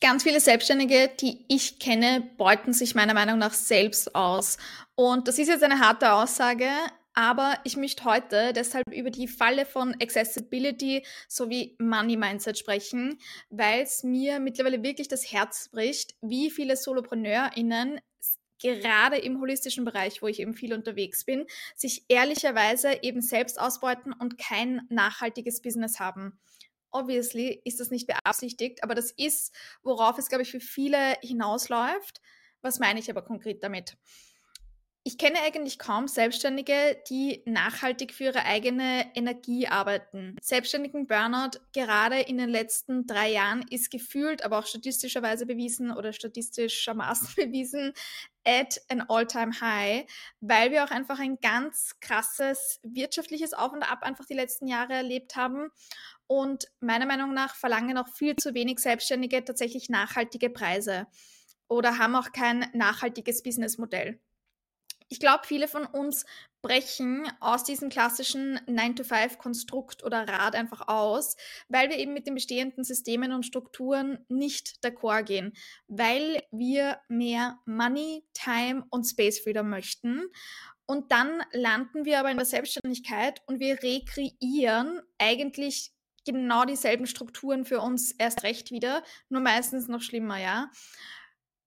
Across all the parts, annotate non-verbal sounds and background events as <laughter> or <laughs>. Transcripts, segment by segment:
Ganz viele Selbstständige, die ich kenne, beuten sich meiner Meinung nach selbst aus. Und das ist jetzt eine harte Aussage, aber ich möchte heute deshalb über die Falle von Accessibility sowie Money Mindset sprechen, weil es mir mittlerweile wirklich das Herz bricht, wie viele SolopreneurInnen gerade im holistischen Bereich, wo ich eben viel unterwegs bin, sich ehrlicherweise eben selbst ausbeuten und kein nachhaltiges Business haben obviously ist das nicht beabsichtigt, aber das ist, worauf es, glaube ich, für viele hinausläuft. Was meine ich aber konkret damit? Ich kenne eigentlich kaum Selbstständige, die nachhaltig für ihre eigene Energie arbeiten. Selbstständigen Burnout gerade in den letzten drei Jahren ist gefühlt, aber auch statistischerweise bewiesen oder statistischermaßen <laughs> bewiesen, at an all-time high, weil wir auch einfach ein ganz krasses wirtschaftliches Auf und Ab einfach die letzten Jahre erlebt haben und meiner Meinung nach verlangen auch viel zu wenig Selbstständige tatsächlich nachhaltige Preise oder haben auch kein nachhaltiges Businessmodell. Ich glaube, viele von uns brechen aus diesem klassischen 9-to-5-Konstrukt oder Rad einfach aus, weil wir eben mit den bestehenden Systemen und Strukturen nicht d'accord gehen, weil wir mehr Money, Time und Space Freedom möchten. Und dann landen wir aber in der Selbstständigkeit und wir rekreieren eigentlich genau dieselben Strukturen für uns erst recht wieder, nur meistens noch schlimmer, ja.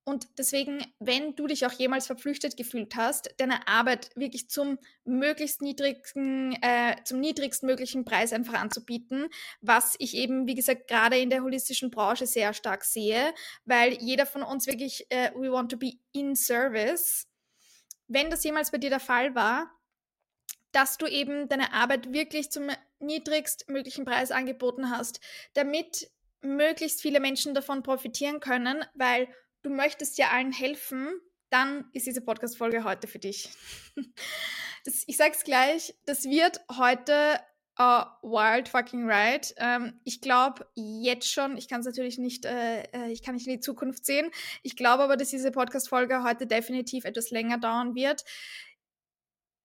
Und deswegen, wenn du dich auch jemals verpflichtet gefühlt hast, deine Arbeit wirklich zum möglichst niedrigsten, äh, zum niedrigsten möglichen Preis einfach anzubieten, was ich eben, wie gesagt, gerade in der holistischen Branche sehr stark sehe, weil jeder von uns wirklich, äh, we want to be in service. Wenn das jemals bei dir der Fall war, dass du eben deine Arbeit wirklich zum niedrigstmöglichen Preis angeboten hast, damit möglichst viele Menschen davon profitieren können, weil du möchtest ja allen helfen, dann ist diese Podcast-Folge heute für dich. <laughs> Das, ich sag's gleich, das wird heute uh, wild fucking right. Ähm, ich glaube jetzt schon, ich kann es natürlich nicht, äh, äh, ich kann nicht in die Zukunft sehen. Ich glaube aber, dass diese Podcast-Folge heute definitiv etwas länger dauern wird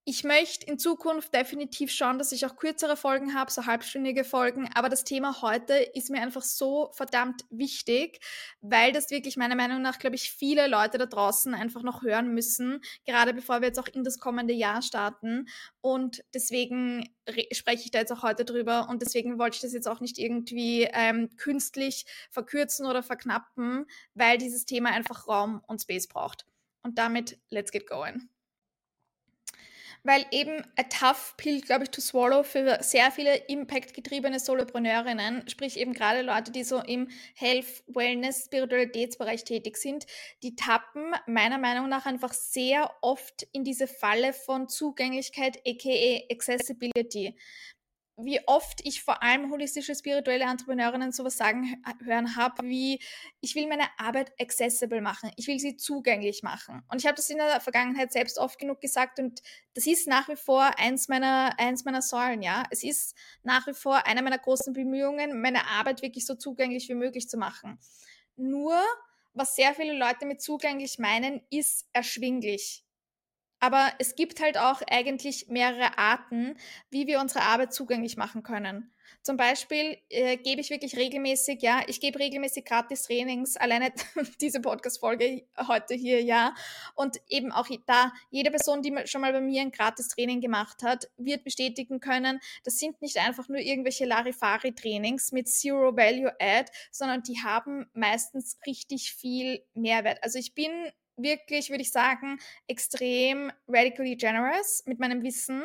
ich möchte in Zukunft definitiv schauen, dass ich auch kürzere Folgen habe, so halbstündige Folgen. Aber das Thema heute ist mir einfach so verdammt wichtig, weil das wirklich meiner Meinung nach, glaube ich, viele Leute da draußen einfach noch hören müssen, gerade bevor wir jetzt auch in das kommende Jahr starten. Und deswegen spreche ich da jetzt auch heute drüber. Und deswegen wollte ich das jetzt auch nicht irgendwie ähm, künstlich verkürzen oder verknappen, weil dieses Thema einfach Raum und Space braucht. Und damit, let's get going weil eben a tough pill, glaube ich, to swallow für sehr viele Impact-getriebene Solopreneurinnen, sprich eben gerade Leute, die so im Health, Wellness, Spiritualitätsbereich tätig sind, die tappen meiner Meinung nach einfach sehr oft in diese Falle von Zugänglichkeit, aka Accessibility wie oft ich vor allem holistische spirituelle Entrepreneurinnen sowas sagen hören habe, wie ich will meine Arbeit accessible machen, ich will sie zugänglich machen. Und ich habe das in der Vergangenheit selbst oft genug gesagt und das ist nach wie vor eins meiner, eins meiner Säulen, ja. Es ist nach wie vor eine meiner großen Bemühungen, meine Arbeit wirklich so zugänglich wie möglich zu machen. Nur, was sehr viele Leute mit zugänglich meinen, ist erschwinglich. Aber es gibt halt auch eigentlich mehrere Arten, wie wir unsere Arbeit zugänglich machen können. Zum Beispiel äh, gebe ich wirklich regelmäßig, ja, ich gebe regelmäßig gratis Trainings, alleine <laughs> diese Podcast-Folge heute hier, ja. Und eben auch da, jede Person, die schon mal bei mir ein gratis Training gemacht hat, wird bestätigen können, das sind nicht einfach nur irgendwelche Larifari-Trainings mit Zero Value Add, sondern die haben meistens richtig viel Mehrwert. Also ich bin wirklich, würde ich sagen, extrem radically generous mit meinem Wissen,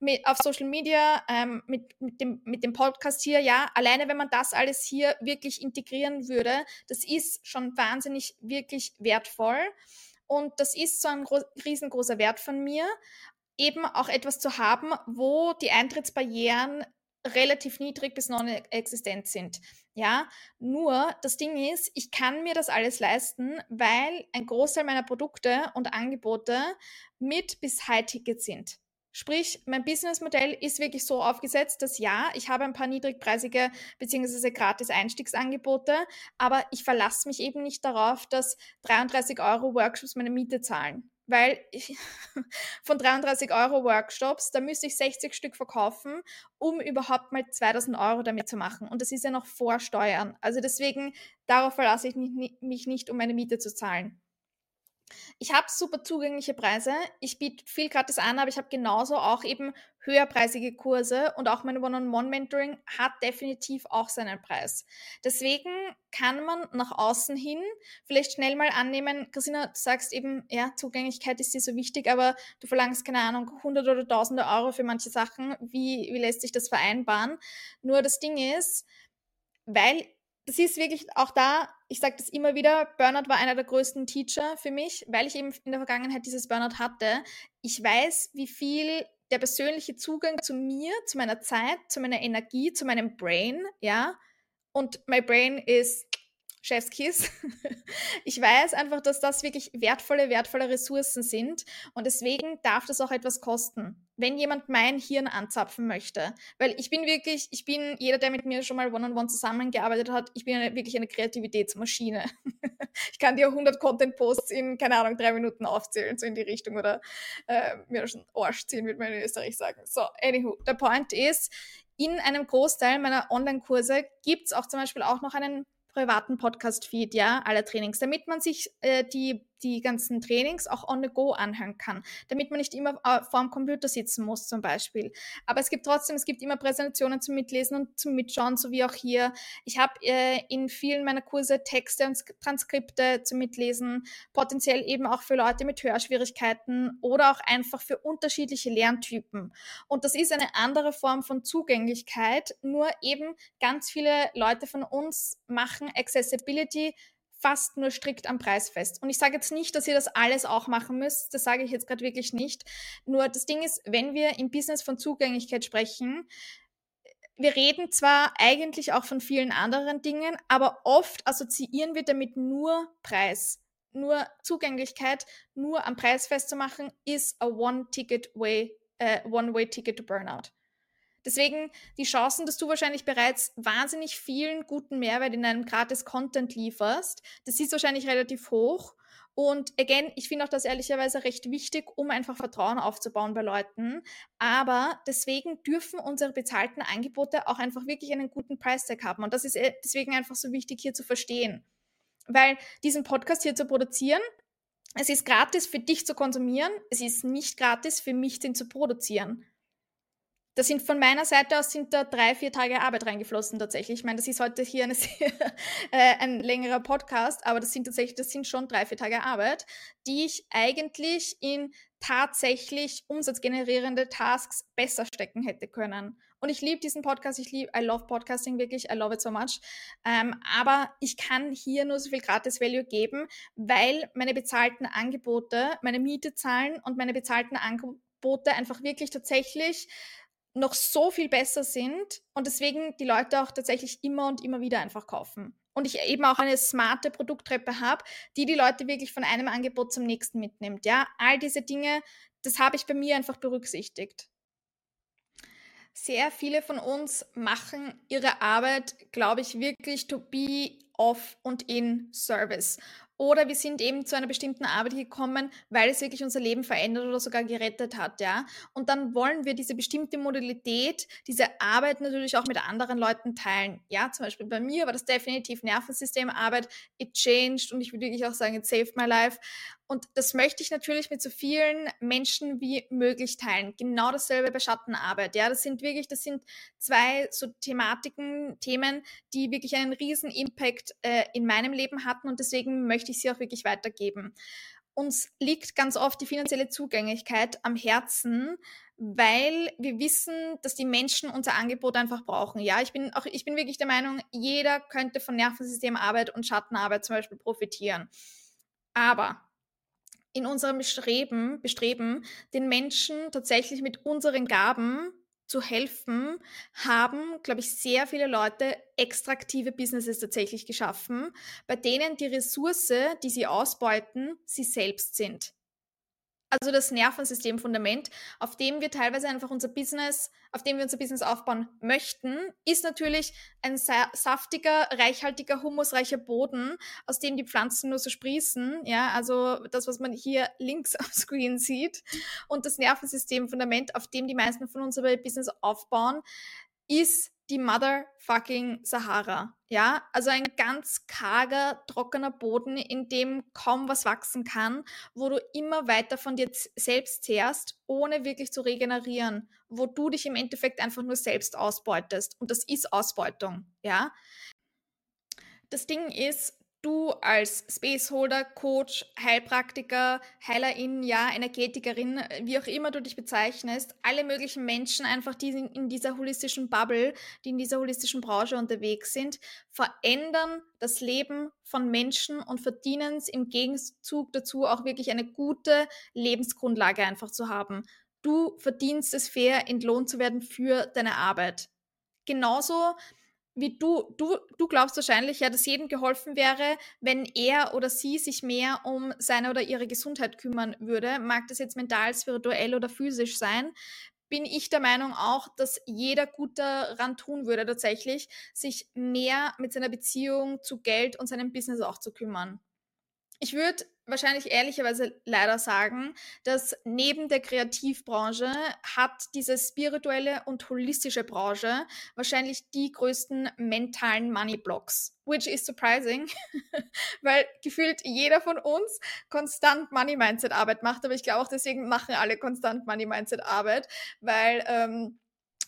mit, auf Social Media, ähm, mit, mit, dem, mit dem Podcast hier. Ja, alleine wenn man das alles hier wirklich integrieren würde, das ist schon wahnsinnig, wirklich wertvoll. Und das ist so ein riesengroßer Wert von mir, eben auch etwas zu haben, wo die Eintrittsbarrieren relativ niedrig bis non-existent sind. Ja, nur das Ding ist, ich kann mir das alles leisten, weil ein Großteil meiner Produkte und Angebote mit bis High-Ticket sind. Sprich, mein Businessmodell ist wirklich so aufgesetzt, dass ja, ich habe ein paar niedrigpreisige bzw. gratis Einstiegsangebote, aber ich verlasse mich eben nicht darauf, dass 33 Euro Workshops meine Miete zahlen. Weil ich, <laughs> von 33 Euro Workshops, da müsste ich 60 Stück verkaufen, um überhaupt mal 2000 Euro damit zu machen. Und das ist ja noch vor Steuern. Also deswegen, darauf verlasse ich mich nicht, um meine Miete zu zahlen. Ich habe super zugängliche Preise. Ich biete viel gratis an, aber ich habe genauso auch eben höherpreisige Kurse und auch mein One-on-One-Mentoring hat definitiv auch seinen Preis. Deswegen kann man nach außen hin vielleicht schnell mal annehmen, Christina, du sagst eben, ja, Zugänglichkeit ist dir so wichtig, aber du verlangst, keine Ahnung, 100 oder tausende Euro für manche Sachen. Wie, wie lässt sich das vereinbaren? Nur das Ding ist, weil das ist wirklich auch da, ich sage das immer wieder, Burnout war einer der größten Teacher für mich, weil ich eben in der Vergangenheit dieses Burnout hatte. Ich weiß, wie viel der persönliche Zugang zu mir, zu meiner Zeit, zu meiner Energie, zu meinem Brain, ja, und my brain is Chefskiss. <laughs> Ich weiß einfach, dass das wirklich wertvolle, wertvolle Ressourcen sind und deswegen darf das auch etwas kosten. Wenn jemand mein Hirn anzapfen möchte, weil ich bin wirklich, ich bin jeder, der mit mir schon mal one-on-one -on -one zusammengearbeitet hat, ich bin eine, wirklich eine Kreativitätsmaschine. <laughs> Ich kann dir 100 Content-Posts in, keine Ahnung, drei Minuten aufzählen, so in die Richtung oder äh, mir schon Arsch ziehen, würde man in Österreich sagen. So, anywho, der Point ist, in einem Großteil meiner Online-Kurse gibt es auch zum Beispiel auch noch einen privaten Podcast-Feed, ja, aller Trainings, damit man sich äh, die die ganzen Trainings auch on the go anhören kann, damit man nicht immer äh, vor dem Computer sitzen muss zum Beispiel. Aber es gibt trotzdem, es gibt immer Präsentationen zum Mitlesen und zum Mitschauen, so wie auch hier. Ich habe äh, in vielen meiner Kurse Texte und Transkripte zum Mitlesen, potenziell eben auch für Leute mit Hörschwierigkeiten oder auch einfach für unterschiedliche Lerntypen. Und das ist eine andere Form von Zugänglichkeit, nur eben ganz viele Leute von uns machen Accessibility fast nur strikt am Preis fest. Und ich sage jetzt nicht, dass ihr das alles auch machen müsst, das sage ich jetzt gerade wirklich nicht. Nur das Ding ist, wenn wir im Business von Zugänglichkeit sprechen, wir reden zwar eigentlich auch von vielen anderen Dingen, aber oft assoziieren wir damit nur Preis. Nur Zugänglichkeit, nur am Preis festzumachen, ist a one-ticket-way, uh, one-way-ticket to Burnout. Deswegen die Chancen, dass du wahrscheinlich bereits wahnsinnig vielen guten Mehrwert in einem gratis Content lieferst, das ist wahrscheinlich relativ hoch. Und again, ich finde auch das ehrlicherweise recht wichtig, um einfach Vertrauen aufzubauen bei Leuten. Aber deswegen dürfen unsere bezahlten Angebote auch einfach wirklich einen guten Price-Tag haben. Und das ist äh, deswegen einfach so wichtig hier zu verstehen. Weil diesen Podcast hier zu produzieren, es ist gratis für dich zu konsumieren, es ist nicht gratis für mich, den zu produzieren. Da sind von meiner Seite aus sind da drei, vier Tage Arbeit reingeflossen tatsächlich. Ich meine, das ist heute hier eine sehr, <laughs> äh, ein längerer Podcast, aber das sind tatsächlich, das sind schon drei, vier Tage Arbeit, die ich eigentlich in tatsächlich umsatzgenerierende Tasks besser stecken hätte können. Und ich liebe diesen Podcast, ich liebe, I love Podcasting wirklich, I love it so much. Ähm, aber ich kann hier nur so viel gratis Value geben, weil meine bezahlten Angebote, meine Miete zahlen und meine bezahlten Angebote einfach wirklich tatsächlich noch so viel besser sind und deswegen die Leute auch tatsächlich immer und immer wieder einfach kaufen. Und ich eben auch eine smarte Produkttreppe habe, die die Leute wirklich von einem Angebot zum nächsten mitnimmt. Ja, all diese Dinge, das habe ich bei mir einfach berücksichtigt. Sehr viele von uns machen ihre Arbeit, glaube ich, wirklich to be off und in Service. Oder wir sind eben zu einer bestimmten Arbeit gekommen, weil es wirklich unser Leben verändert oder sogar gerettet hat, ja. Und dann wollen wir diese bestimmte Modalität, diese Arbeit natürlich auch mit anderen Leuten teilen. Ja, zum Beispiel bei mir war das definitiv Nervensystemarbeit. It changed und ich würde wirklich auch sagen, it saved my life. Und das möchte ich natürlich mit so vielen Menschen wie möglich teilen. Genau dasselbe bei Schattenarbeit. Ja, das sind wirklich, das sind zwei so Thematiken, Themen, die wirklich einen riesen Impact äh, in meinem Leben hatten und deswegen möchte ich sie auch wirklich weitergeben. Uns liegt ganz oft die finanzielle Zugänglichkeit am Herzen, weil wir wissen, dass die Menschen unser Angebot einfach brauchen. Ja, ich bin auch, ich bin wirklich der Meinung, jeder könnte von Nervensystemarbeit und Schattenarbeit zum Beispiel profitieren. Aber in unserem Bestreben, Bestreben, den Menschen tatsächlich mit unseren Gaben zu helfen, haben, glaube ich, sehr viele Leute extraktive Businesses tatsächlich geschaffen, bei denen die Ressource, die sie ausbeuten, sie selbst sind. Also das Nervensystemfundament, auf dem wir teilweise einfach unser Business, auf dem wir unser Business aufbauen möchten, ist natürlich ein saftiger, reichhaltiger, humusreicher Boden, aus dem die Pflanzen nur so sprießen. Ja, also das, was man hier links am Screen sieht. Und das Nervensystemfundament, auf dem die meisten von uns aber Business aufbauen, ist die motherfucking Sahara. Ja, also ein ganz karger, trockener Boden, in dem kaum was wachsen kann, wo du immer weiter von dir selbst zehrst, ohne wirklich zu regenerieren, wo du dich im Endeffekt einfach nur selbst ausbeutest. Und das ist Ausbeutung. Ja. Das Ding ist, du als Spaceholder, Coach, Heilpraktiker, Heilerin, ja, Energetikerin, wie auch immer du dich bezeichnest, alle möglichen Menschen einfach, die in dieser holistischen Bubble, die in dieser holistischen Branche unterwegs sind, verändern das Leben von Menschen und verdienen es im Gegenzug dazu auch wirklich eine gute Lebensgrundlage einfach zu haben. Du verdienst es fair, entlohnt zu werden für deine Arbeit. Genauso wie du, du, du glaubst wahrscheinlich ja, dass jedem geholfen wäre, wenn er oder sie sich mehr um seine oder ihre Gesundheit kümmern würde. Mag das jetzt mental, spirituell oder physisch sein? Bin ich der Meinung auch, dass jeder gut daran tun würde, tatsächlich, sich mehr mit seiner Beziehung zu Geld und seinem Business auch zu kümmern. Ich würde wahrscheinlich ehrlicherweise leider sagen, dass neben der Kreativbranche hat diese spirituelle und holistische Branche wahrscheinlich die größten mentalen Money Blocks. Which is surprising, <laughs> weil gefühlt jeder von uns konstant Money Mindset Arbeit macht, aber ich glaube auch deswegen machen alle konstant Money Mindset Arbeit, weil ähm,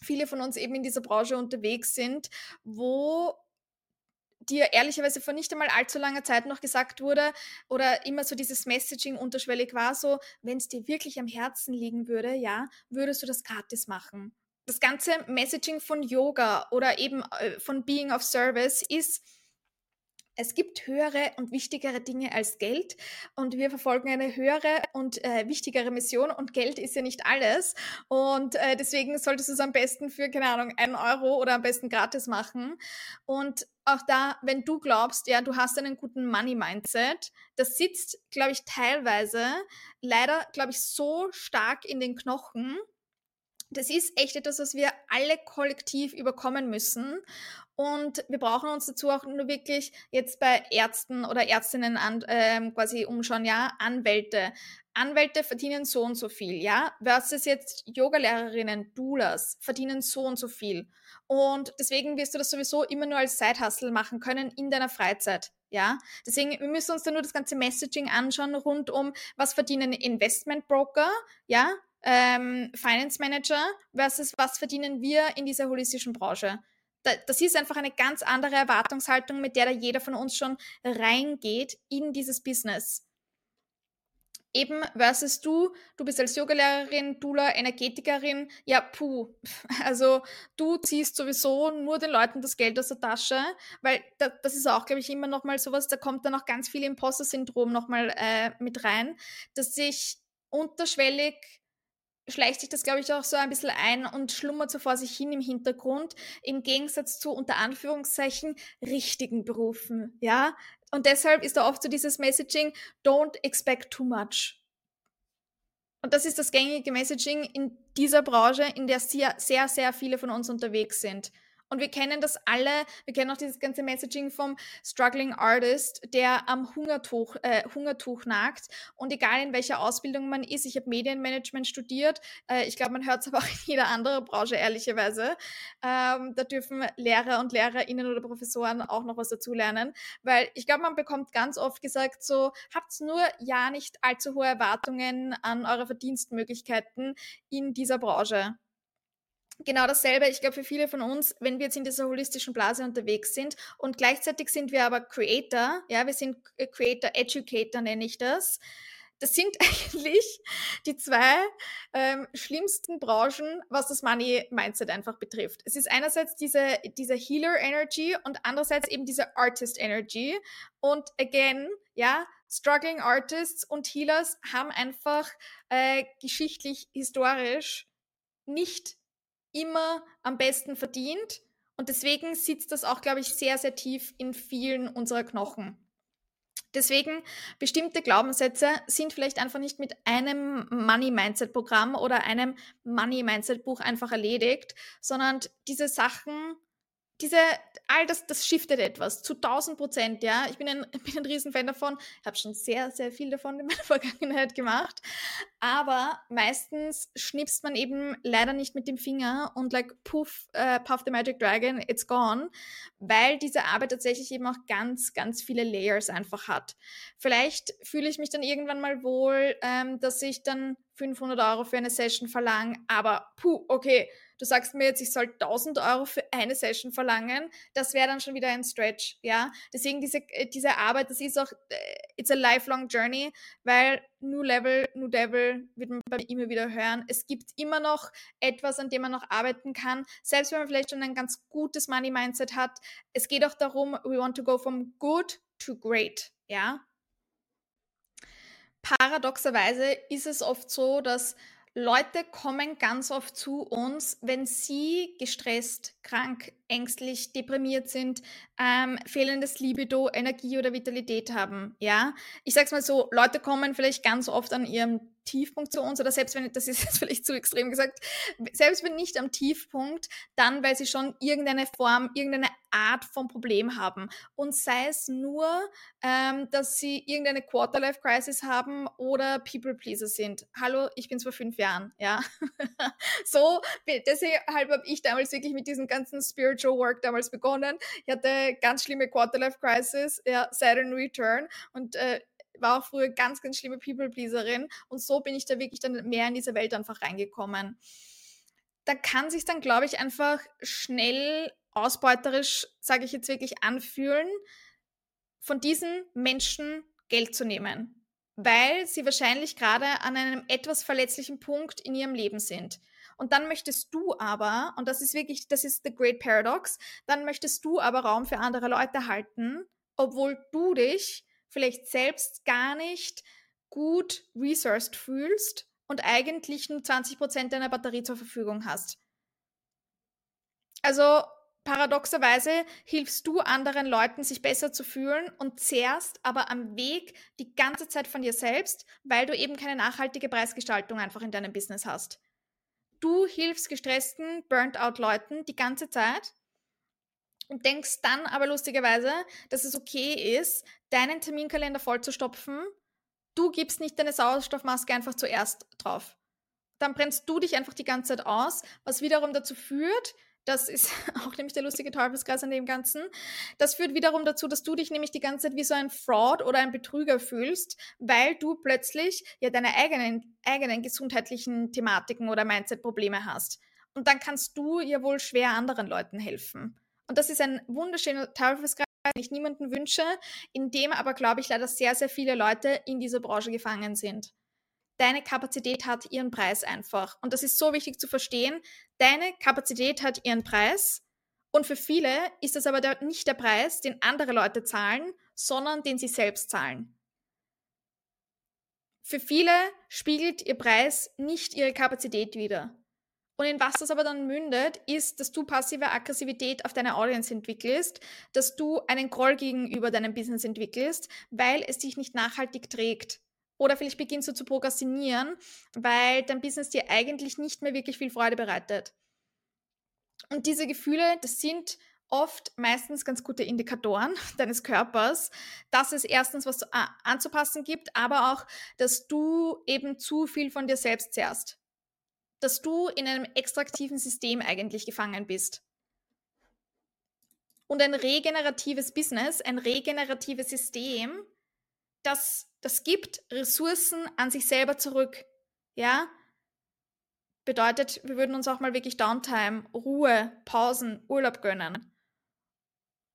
viele von uns eben in dieser Branche unterwegs sind, wo dir ehrlicherweise vor nicht einmal allzu langer Zeit noch gesagt wurde oder immer so dieses Messaging unterschwellig war, so, wenn es dir wirklich am Herzen liegen würde, ja, würdest du das gratis machen. Das ganze Messaging von Yoga oder eben äh, von Being of Service ist, es gibt höhere und wichtigere Dinge als Geld und wir verfolgen eine höhere und äh, wichtigere Mission und Geld ist ja nicht alles und äh, deswegen solltest du es am besten für, keine Ahnung, einen Euro oder am besten gratis machen und auch da, wenn du glaubst, ja, du hast einen guten Money-Mindset, das sitzt, glaube ich, teilweise leider, glaube ich, so stark in den Knochen, das ist echt etwas, was wir alle kollektiv überkommen müssen. Und wir brauchen uns dazu auch nur wirklich jetzt bei Ärzten oder Ärztinnen an, ähm, quasi umschauen, ja, Anwälte. Anwälte verdienen so und so viel, ja, versus jetzt Yogalehrerinnen, Doulas verdienen so und so viel. Und deswegen wirst du das sowieso immer nur als Side-Hustle machen können in deiner Freizeit. Ja, deswegen, wir müssen uns dann nur das ganze Messaging anschauen rund um, was verdienen Investmentbroker, ja, ähm, Finance Manager versus was verdienen wir in dieser holistischen Branche. Das ist einfach eine ganz andere Erwartungshaltung, mit der da jeder von uns schon reingeht in dieses Business. Eben versus du, du bist als Yogalehrerin, Dula, Energetikerin, ja, puh. <laughs> Also du ziehst sowieso nur den Leuten das Geld aus der Tasche, weil da, das ist auch, glaube ich, immer nochmal sowas, da kommt dann auch ganz viel Imposter-Syndrom nochmal äh, mit rein, dass sich unterschwellig schleicht sich das, glaube ich, auch so ein bisschen ein und schlummert so vor sich hin im Hintergrund, im Gegensatz zu unter Anführungszeichen richtigen Berufen, ja. Und deshalb ist da oft so dieses Messaging, don't expect too much. Und das ist das gängige Messaging in dieser Branche, in der sehr, sehr, sehr viele von uns unterwegs sind. Und wir kennen das alle, wir kennen auch dieses ganze Messaging vom Struggling Artist, der am Hungertuch, äh, Hungertuch nagt. Und egal in welcher Ausbildung man ist, ich habe Medienmanagement studiert, äh, ich glaube, man hört es aber auch in jeder anderen Branche, ehrlicherweise. Ähm, da dürfen Lehrer und Lehrerinnen oder Professoren auch noch was dazulernen, weil ich glaube, man bekommt ganz oft gesagt, so, habt nur ja nicht allzu hohe Erwartungen an eure Verdienstmöglichkeiten in dieser Branche genau dasselbe, ich glaube, für viele von uns, wenn wir jetzt in dieser holistischen Blase unterwegs sind und gleichzeitig sind wir aber Creator, ja, wir sind Creator Educator, nenne ich das. Das sind <laughs> eigentlich die zwei ähm, schlimmsten Branchen, was das Money Mindset einfach betrifft. Es ist einerseits diese, diese Healer Energy und andererseits eben diese Artist Energy. Und again, ja, Struggling Artists und Healers haben einfach äh, geschichtlich, historisch nicht immer am besten verdient. Und deswegen sitzt das auch, glaube ich, sehr, sehr tief in vielen unserer Knochen. Deswegen, bestimmte Glaubenssätze sind vielleicht einfach nicht mit einem Money-Mindset-Programm oder einem Money-Mindset-Buch einfach erledigt, sondern diese Sachen diese, all das, das shiftet etwas zu 1000 Prozent, ja. Ich bin ein, <laughs> bin ein Riesenfan davon, habe schon sehr, sehr viel davon in meiner <laughs> Vergangenheit gemacht. Aber meistens schnipst man eben leider nicht mit dem Finger und like, puff, uh, puff the magic dragon, it's gone, weil diese Arbeit tatsächlich eben auch ganz, ganz viele Layers einfach hat. Vielleicht fühle ich mich dann irgendwann mal wohl, ähm, dass ich dann 500 Euro für eine Session verlange, aber puh, okay, du sagst mir jetzt, ich soll 1000 Euro für eine Session verlangen, das wäre dann schon wieder ein Stretch, ja. Deswegen diese, äh, diese Arbeit, das ist auch, äh, it's a lifelong journey, weil New Level, New Devil wird man bei mir immer wieder hören. Es gibt immer noch etwas, an dem man noch arbeiten kann, selbst wenn man vielleicht schon ein ganz gutes Money Mindset hat. Es geht auch darum, we want to go from good to great, ja. Paradoxerweise ist es oft so, dass Leute kommen ganz oft zu uns, wenn sie gestresst, krank, ängstlich, deprimiert sind, ähm, fehlendes Libido, Energie oder Vitalität haben. Ja, ich sag's mal so: Leute kommen vielleicht ganz oft an ihrem Tiefpunkt zu uns oder selbst wenn, das ist <laughs> jetzt vielleicht zu extrem gesagt, selbst wenn nicht am Tiefpunkt, dann weil sie schon irgendeine Form, irgendeine Art von Problem haben. Und sei es nur, ähm, dass sie irgendeine Quarterlife-Crisis haben oder People-Pleaser sind. Hallo, ich bin vor fünf Jahren, ja. <laughs> so, deshalb habe ich damals wirklich mit diesem ganzen Spiritual Work damals begonnen. Ich hatte ganz schlimme Quarterlife-Crisis, ja, Saturn Return und äh, war auch früher ganz, ganz schlimme People-Pleaserin und so bin ich da wirklich dann mehr in diese Welt einfach reingekommen. Da kann sich dann, glaube ich, einfach schnell ausbeuterisch, sage ich jetzt wirklich, anfühlen, von diesen Menschen Geld zu nehmen, weil sie wahrscheinlich gerade an einem etwas verletzlichen Punkt in ihrem Leben sind. Und dann möchtest du aber, und das ist wirklich, das ist the great paradox, dann möchtest du aber Raum für andere Leute halten, obwohl du dich vielleicht selbst gar nicht gut resourced fühlst und eigentlich nur 20% deiner Batterie zur Verfügung hast. Also paradoxerweise hilfst du anderen Leuten, sich besser zu fühlen und zehrst aber am Weg die ganze Zeit von dir selbst, weil du eben keine nachhaltige Preisgestaltung einfach in deinem Business hast. Du hilfst gestressten, burnt-out Leuten die ganze Zeit und denkst dann aber lustigerweise, dass es okay ist, deinen Terminkalender vollzustopfen. Du gibst nicht deine Sauerstoffmaske einfach zuerst drauf. Dann brennst du dich einfach die ganze Zeit aus, was wiederum dazu führt, das ist <laughs> auch nämlich der lustige Teufelskreis an dem Ganzen. Das führt wiederum dazu, dass du dich nämlich die ganze Zeit wie so ein Fraud oder ein Betrüger fühlst, weil du plötzlich ja deine eigenen, eigenen gesundheitlichen Thematiken oder Mindset-Probleme hast. Und dann kannst du ja wohl schwer anderen Leuten helfen. Und das ist ein wunderschöner Teufelskreis, den ich niemanden wünsche, in dem aber, glaube ich, leider sehr, sehr viele Leute in dieser Branche gefangen sind. Deine Kapazität hat ihren Preis einfach. Und das ist so wichtig zu verstehen. Deine Kapazität hat ihren Preis. Und für viele ist das aber der, nicht der Preis, den andere Leute zahlen, sondern den sie selbst zahlen. Für viele spiegelt ihr Preis nicht ihre Kapazität wider. Und in was das aber dann mündet, ist, dass du passive Aggressivität auf deine Audience entwickelst, dass du einen Groll gegenüber deinem Business entwickelst, weil es dich nicht nachhaltig trägt. Oder vielleicht beginnst du zu prokrastinieren, weil dein Business dir eigentlich nicht mehr wirklich viel Freude bereitet. Und diese Gefühle, das sind oft meistens ganz gute Indikatoren <laughs> deines Körpers, dass es erstens was anzupassen gibt, aber auch, dass du eben zu viel von dir selbst zehrst dass du in einem extraktiven System eigentlich gefangen bist. Und ein regeneratives Business, ein regeneratives System, das, das gibt Ressourcen an sich selber zurück. Ja? Bedeutet, wir würden uns auch mal wirklich Downtime, Ruhe, Pausen, Urlaub gönnen.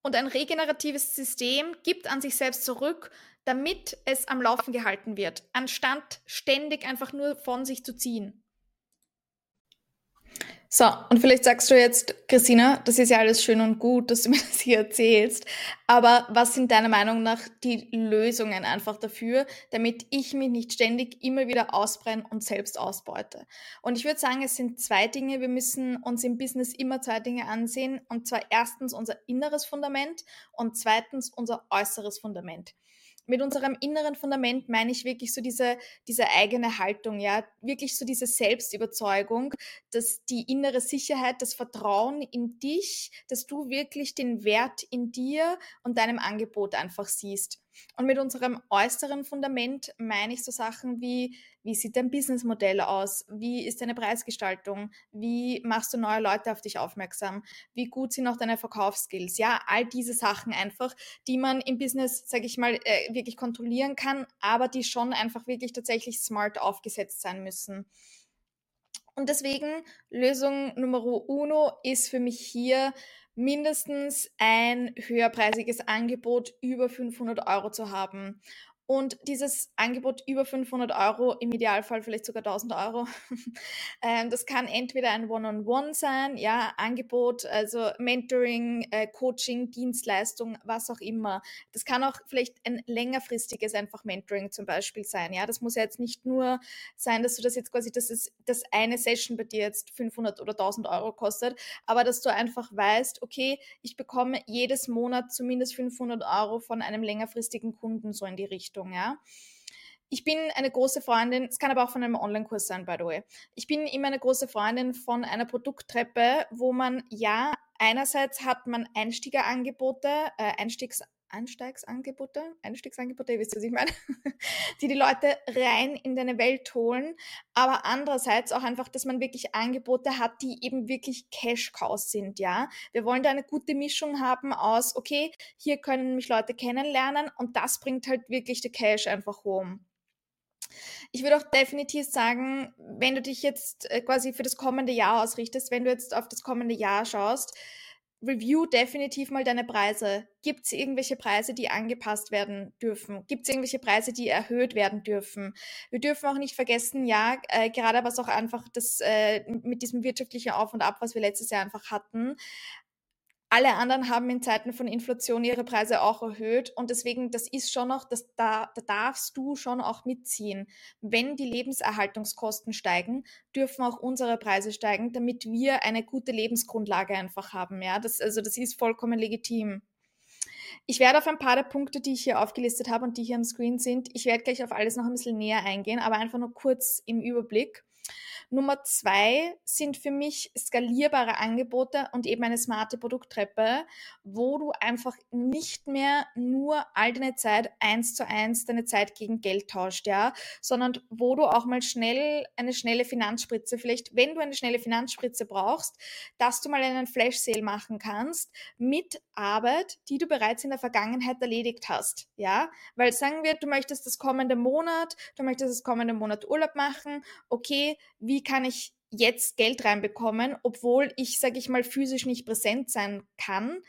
Und ein regeneratives System gibt an sich selbst zurück, damit es am Laufen gehalten wird, anstatt ständig einfach nur von sich zu ziehen. So, und vielleicht sagst du jetzt, Christina, das ist ja alles schön und gut, dass du <laughs> mir das hier erzählst, aber was sind deiner Meinung nach die Lösungen einfach dafür, damit ich mich nicht ständig immer wieder ausbrenne und selbst ausbeute? Und ich würde sagen, es sind zwei Dinge. Wir müssen uns im Business immer zwei Dinge ansehen, und zwar erstens unser inneres Fundament und zweitens unser äußeres Fundament. Mit unserem inneren Fundament meine ich wirklich so diese, diese eigene Haltung, ja, wirklich so diese Selbstüberzeugung, dass die innere Sicherheit, das Vertrauen in dich, dass du wirklich den Wert in dir und deinem Angebot einfach siehst. Und mit unserem äußeren Fundament meine ich so Sachen wie, wie sieht dein Businessmodell aus? Wie ist deine Preisgestaltung? Wie machst du neue Leute auf dich aufmerksam? Wie gut sind auch deine Verkaufsskills? Ja, all diese Sachen einfach, die man im Business, sage ich mal, äh, wirklich kontrollieren kann, aber die schon einfach wirklich tatsächlich smart aufgesetzt sein müssen. Und deswegen Lösung Nummer uno ist für mich hier, mindestens ein höherpreisiges Angebot über 500 Euro zu haben. Und dieses Angebot über 500 Euro, im Idealfall vielleicht sogar 1000 Euro, <laughs> ähm, das kann entweder ein One-on-One -on -One sein, ja, Angebot, also Mentoring, äh, Coaching, Dienstleistung, was auch immer. Das kann auch vielleicht ein längerfristiges einfach Mentoring zum Beispiel sein, ja. Das muss ja jetzt nicht nur sein, dass du das jetzt quasi, dass es, dass eine Session bei dir jetzt 500 oder 1000 Euro kostet, aber dass du einfach weißt, okay, ich bekomme jedes Monat zumindest 500 Euro von einem längerfristigen Kunden so in die Richtung. Richtung, ja. Ich bin eine große Freundin, es kann aber auch von einem Online-Kurs sein, by the way. Ich bin immer eine große Freundin von einer Produkttreppe, wo man ja, einerseits hat man Einstiegerangebote, äh, Einstiegs Einsteigsangebote, Einstiegsangebote, ihr wisst, was ich meine, <laughs> die die Leute rein in deine Welt holen, aber andererseits auch einfach, dass man wirklich Angebote hat, die eben wirklich Cash-Cows sind, ja. Wir wollen da eine gute Mischung haben aus, okay, hier können mich Leute kennenlernen und das bringt halt wirklich der Cash einfach home. Ich würde auch definitiv sagen, wenn du dich jetzt äh, quasi für das kommende Jahr ausrichtest, wenn du jetzt auf das kommende Jahr schaust, review definitiv mal deine Preise. Gibt es irgendwelche Preise, die angepasst werden dürfen? Gibt es irgendwelche Preise, die erhöht werden dürfen? Wir dürfen auch nicht vergessen, ja, äh, gerade was auch einfach das äh, mit diesem wirtschaftlichen Auf und Ab, was wir letztes Jahr einfach hatten, alle anderen haben in Zeiten von Inflation ihre Preise auch erhöht und deswegen, das ist schon noch, das, da, da darfst du schon auch mitziehen. Wenn die Lebenserhaltungskosten steigen, dürfen auch unsere Preise steigen, damit wir eine gute Lebensgrundlage einfach haben. Ja, das, also das ist vollkommen legitim. Ich werde auf ein paar der Punkte, die ich hier aufgelistet habe und die hier am Screen sind, ich werde gleich auf alles noch ein bisschen näher eingehen, aber einfach nur kurz im Überblick. Nummer zwei sind für mich skalierbare Angebote und eben eine smarte Produkttreppe, wo du einfach nicht mehr nur all deine Zeit eins zu eins deine Zeit gegen Geld tauscht, ja, sondern wo du auch mal schnell eine schnelle Finanzspritze, vielleicht wenn du eine schnelle Finanzspritze brauchst, dass du mal einen Flash Sale machen kannst mit Arbeit, die du bereits in der Vergangenheit erledigt hast, ja, weil sagen wir, du möchtest das kommende Monat, du möchtest das kommende Monat Urlaub machen, okay, wie kann ich jetzt Geld reinbekommen, obwohl ich, sage ich mal, physisch nicht präsent sein kann.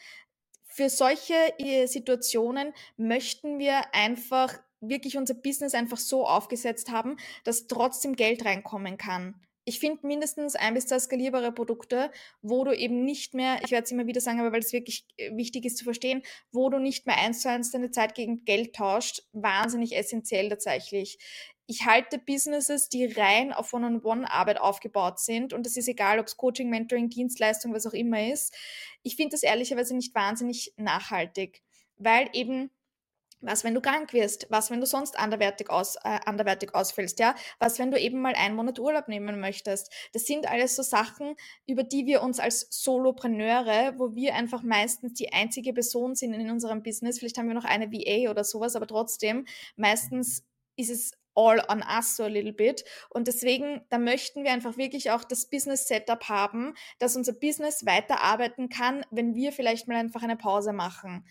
Für solche äh, Situationen möchten wir einfach wirklich unser Business einfach so aufgesetzt haben, dass trotzdem Geld reinkommen kann. Ich finde mindestens ein bis zwei skalierbare Produkte, wo du eben nicht mehr, ich werde es immer wieder sagen, aber weil es wirklich äh, wichtig ist zu verstehen, wo du nicht mehr eins zu eins deine Zeit gegen Geld tauscht, wahnsinnig essentiell tatsächlich ich halte Businesses, die rein auf One-on-One-Arbeit aufgebaut sind, und das ist egal, ob es Coaching, Mentoring, Dienstleistung, was auch immer ist, ich finde das ehrlicherweise nicht wahnsinnig nachhaltig, weil eben was, wenn du krank wirst? Was, wenn du sonst anderwertig, aus, äh, anderwertig ausfällst? Ja? Was, wenn du eben mal einen Monat Urlaub nehmen möchtest? Das sind alles so Sachen, über die wir uns als Solopreneure, wo wir einfach meistens die einzige Person sind in unserem Business, vielleicht haben wir noch eine VA oder sowas, aber trotzdem, meistens ist es all on us so a little bit. Und deswegen, da möchten wir einfach wirklich auch das Business Setup haben, dass unser Business weiterarbeiten kann, wenn wir vielleicht mal einfach eine Pause machen.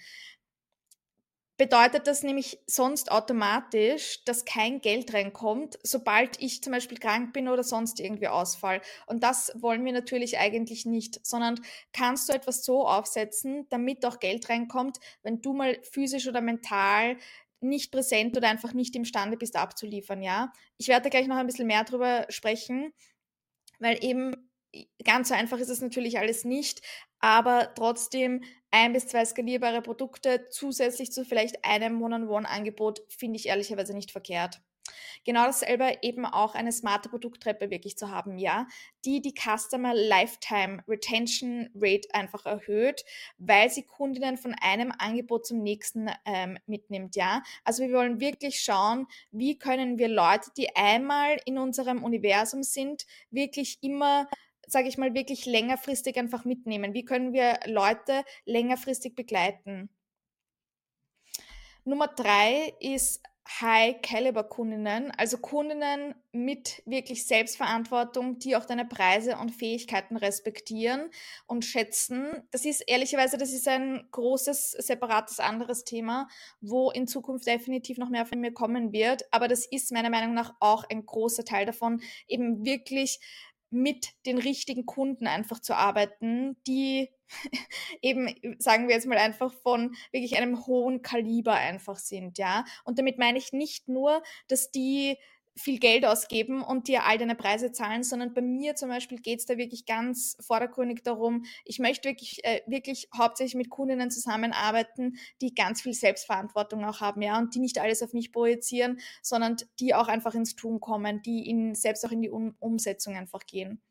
Bedeutet das nämlich sonst automatisch, dass kein Geld reinkommt, sobald ich zum Beispiel krank bin oder sonst irgendwie ausfall. Und das wollen wir natürlich eigentlich nicht, sondern kannst du etwas so aufsetzen, damit auch Geld reinkommt, wenn du mal physisch oder mental nicht präsent oder einfach nicht imstande bist abzuliefern, ja. Ich werde gleich noch ein bisschen mehr darüber sprechen, weil eben ganz so einfach ist es natürlich alles nicht, aber trotzdem ein bis zwei skalierbare Produkte zusätzlich zu vielleicht einem One-on-One-Angebot finde ich ehrlicherweise nicht verkehrt. Genau dasselbe eben auch eine smarte Produkttreppe wirklich zu haben, ja, die die Customer Lifetime Retention Rate einfach erhöht, weil sie Kundinnen von einem Angebot zum nächsten ähm, mitnimmt, ja. Also wir wollen wirklich schauen, wie können wir Leute, die einmal in unserem Universum sind, wirklich immer sage ich mal, wirklich längerfristig einfach mitnehmen? Wie können wir Leute längerfristig begleiten? Nummer drei ist High-Caliber-Kundinnen, also Kundinnen mit wirklich Selbstverantwortung, die auch deine Preise und Fähigkeiten respektieren und schätzen. Das ist ehrlicherweise, das ist ein großes, separates anderes Thema, wo in Zukunft definitiv noch mehr von mir kommen wird. Aber das ist meiner Meinung nach auch ein großer Teil davon, eben wirklich mit den richtigen Kunden einfach zu arbeiten, die <laughs> eben, sagen wir jetzt mal einfach von wirklich einem hohen Kaliber einfach sind, ja. Und damit meine ich nicht nur, dass die viel Geld ausgeben und dir all deine Preise zahlen, sondern bei mir zum Beispiel geht es da wirklich ganz vordergründig darum, ich möchte wirklich, äh, wirklich hauptsächlich mit Kundinnen zusammenarbeiten, die ganz viel Selbstverantwortung auch haben, ja, und die nicht alles auf mich projizieren, sondern die auch einfach ins Tun kommen, die in, selbst auch in die um Umsetzung einfach gehen.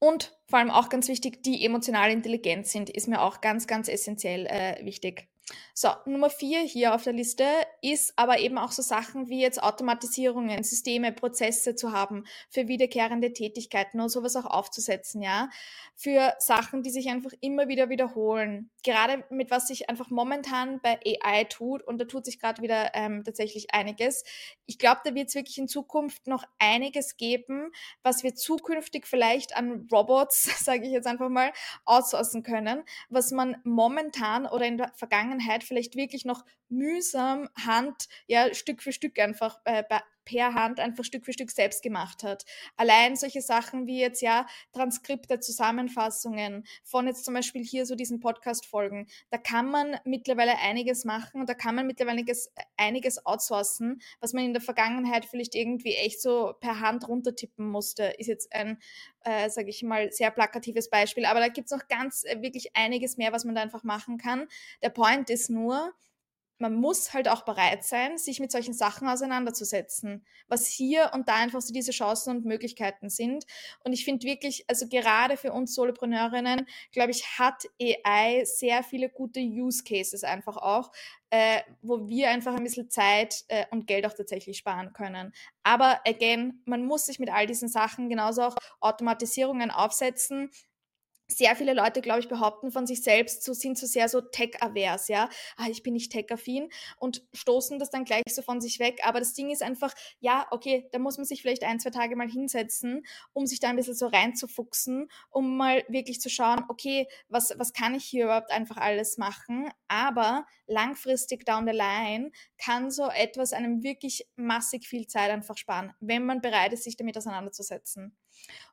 Und vor allem auch ganz wichtig, die emotional intelligent sind, ist mir auch ganz, ganz essentiell äh, wichtig. So, Nummer vier hier auf der Liste ist aber eben auch so Sachen wie jetzt Automatisierungen, Systeme, Prozesse zu haben für wiederkehrende Tätigkeiten und sowas auch aufzusetzen, ja. Für Sachen, die sich einfach immer wieder wiederholen. Gerade mit was sich einfach momentan bei AI tut und da tut sich gerade wieder ähm, tatsächlich einiges. Ich glaube, da wird es wirklich in Zukunft noch einiges geben, was wir zukünftig vielleicht an Robots, <laughs> sage ich jetzt einfach mal, outsourcen können, was man momentan oder in der Vergangenheit Vergangenheit vielleicht wirklich noch mühsam Hand, ja, Stück für Stück einfach äh, per Hand einfach Stück für Stück selbst gemacht hat. Allein solche Sachen wie jetzt ja Transkripte, Zusammenfassungen von jetzt zum Beispiel hier so diesen Podcast-Folgen, da kann man mittlerweile einiges machen und da kann man mittlerweile einiges, einiges outsourcen, was man in der Vergangenheit vielleicht irgendwie echt so per Hand runtertippen musste, ist jetzt ein, äh, sage ich mal, sehr plakatives Beispiel. Aber da gibt es noch ganz äh, wirklich einiges mehr, was man da einfach machen kann. Der Point ist nur, man muss halt auch bereit sein, sich mit solchen Sachen auseinanderzusetzen, was hier und da einfach so diese Chancen und Möglichkeiten sind. Und ich finde wirklich, also gerade für uns Solopreneurinnen, glaube ich, hat AI sehr viele gute Use Cases einfach auch, äh, wo wir einfach ein bisschen Zeit äh, und Geld auch tatsächlich sparen können. Aber again, man muss sich mit all diesen Sachen genauso auch Automatisierungen aufsetzen sehr viele Leute, glaube ich, behaupten von sich selbst, so sind so sehr so tech-avers, ja. Ah, ich bin nicht tech-affin und stoßen das dann gleich so von sich weg. Aber das Ding ist einfach, ja, okay, da muss man sich vielleicht ein, zwei Tage mal hinsetzen, um sich da ein bisschen so reinzufuchsen, um mal wirklich zu schauen, okay, was, was kann ich hier überhaupt einfach alles machen? Aber langfristig down the line kann so etwas einem wirklich massig viel Zeit einfach sparen, wenn man bereit ist, sich damit auseinanderzusetzen.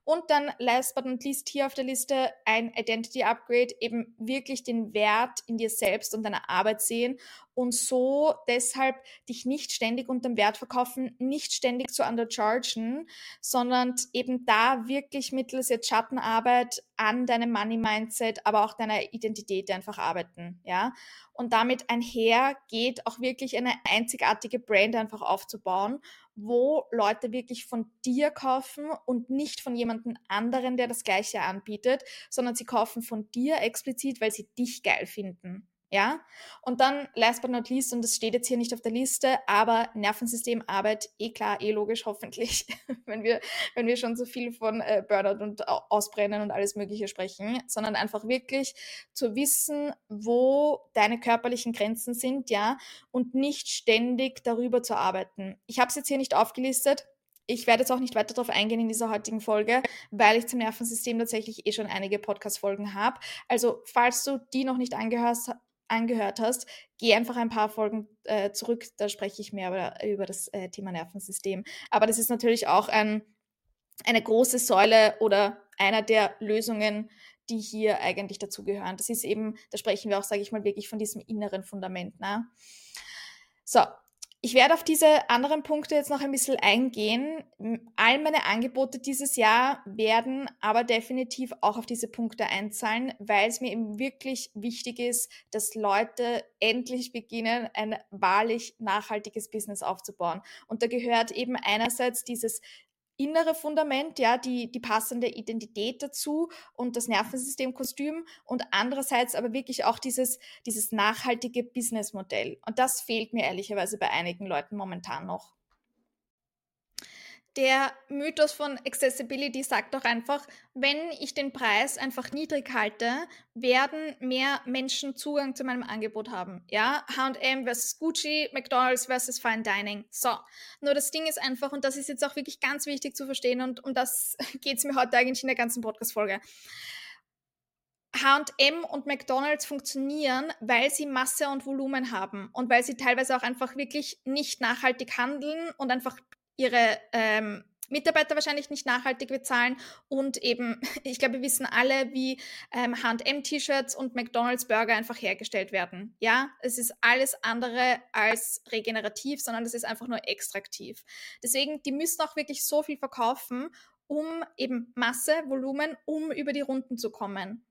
Und dann last but not least hier auf der Liste ein Identity Upgrade, eben wirklich den Wert in dir selbst und deiner Arbeit sehen und so deshalb dich nicht ständig unterm Wert verkaufen, nicht ständig zu underchargen, sondern eben da wirklich mittels jetzt Schattenarbeit an deinem Money Mindset, aber auch deiner Identität einfach arbeiten, ja. Und damit einher geht auch wirklich eine einzigartige Brand einfach aufzubauen, wo Leute wirklich von dir kaufen und nicht von jemandem anderen, der das Gleiche anbietet, sondern sie kaufen von dir explizit, weil sie dich geil finden. Ja, und dann last but not least, und das steht jetzt hier nicht auf der Liste, aber Nervensystemarbeit, eh klar, eh logisch, hoffentlich, <laughs> wenn wir, wenn wir schon so viel von äh, Burnout und Ausbrennen und alles Mögliche sprechen, sondern einfach wirklich zu wissen, wo deine körperlichen Grenzen sind, ja, und nicht ständig darüber zu arbeiten. Ich habe es jetzt hier nicht aufgelistet, ich werde jetzt auch nicht weiter darauf eingehen in dieser heutigen Folge, weil ich zum Nervensystem tatsächlich eh schon einige Podcast-Folgen habe. Also, falls du die noch nicht angehört, angehört hast, geh einfach ein paar Folgen äh, zurück, da spreche ich mehr über, über das äh, Thema Nervensystem. Aber das ist natürlich auch ein, eine große Säule oder einer der Lösungen, die hier eigentlich dazugehören. Das ist eben, da sprechen wir auch, sage ich mal, wirklich von diesem inneren Fundament. Ne? So, Ich werde auf diese anderen Punkte jetzt noch ein bisschen eingehen. All meine Angebote dieses Jahr werden aber definitiv auch auf diese Punkte einzahlen, weil es mir eben wirklich wichtig ist, dass Leute endlich beginnen, ein wahrlich nachhaltiges Business aufzubauen. Und da gehört eben einerseits dieses innere Fundament, ja, die, die passende Identität dazu und das Nervensystemkostüm und andererseits aber wirklich auch dieses, dieses nachhaltige Businessmodell. Und das fehlt mir ehrlicherweise bei einigen Leuten momentan noch. Der Mythos von Accessibility sagt doch einfach, wenn ich den Preis einfach niedrig halte, werden mehr Menschen Zugang zu meinem Angebot haben. Ja, H&M versus Gucci, McDonald's versus Fine Dining. So, nur das Ding ist einfach, und das ist jetzt auch wirklich ganz wichtig zu verstehen und um das <laughs> geht es mir heute eigentlich in der ganzen Podcast-Folge. H&M und McDonald's funktionieren, weil sie Masse und Volumen haben und weil sie teilweise auch einfach wirklich nicht nachhaltig handeln und einfach ihre ähm, Mitarbeiter wahrscheinlich nicht nachhaltig bezahlen und eben, <laughs> ich glaube, wir wissen alle, wie ähm, H&M-T-Shirts und McDonald's Burger einfach hergestellt werden. Ja, es ist alles andere als regenerativ, sondern es ist einfach nur extraktiv. Deswegen, die müssen auch wirklich so viel verkaufen, um eben Masse, Volumen, um über die Runden zu kommen.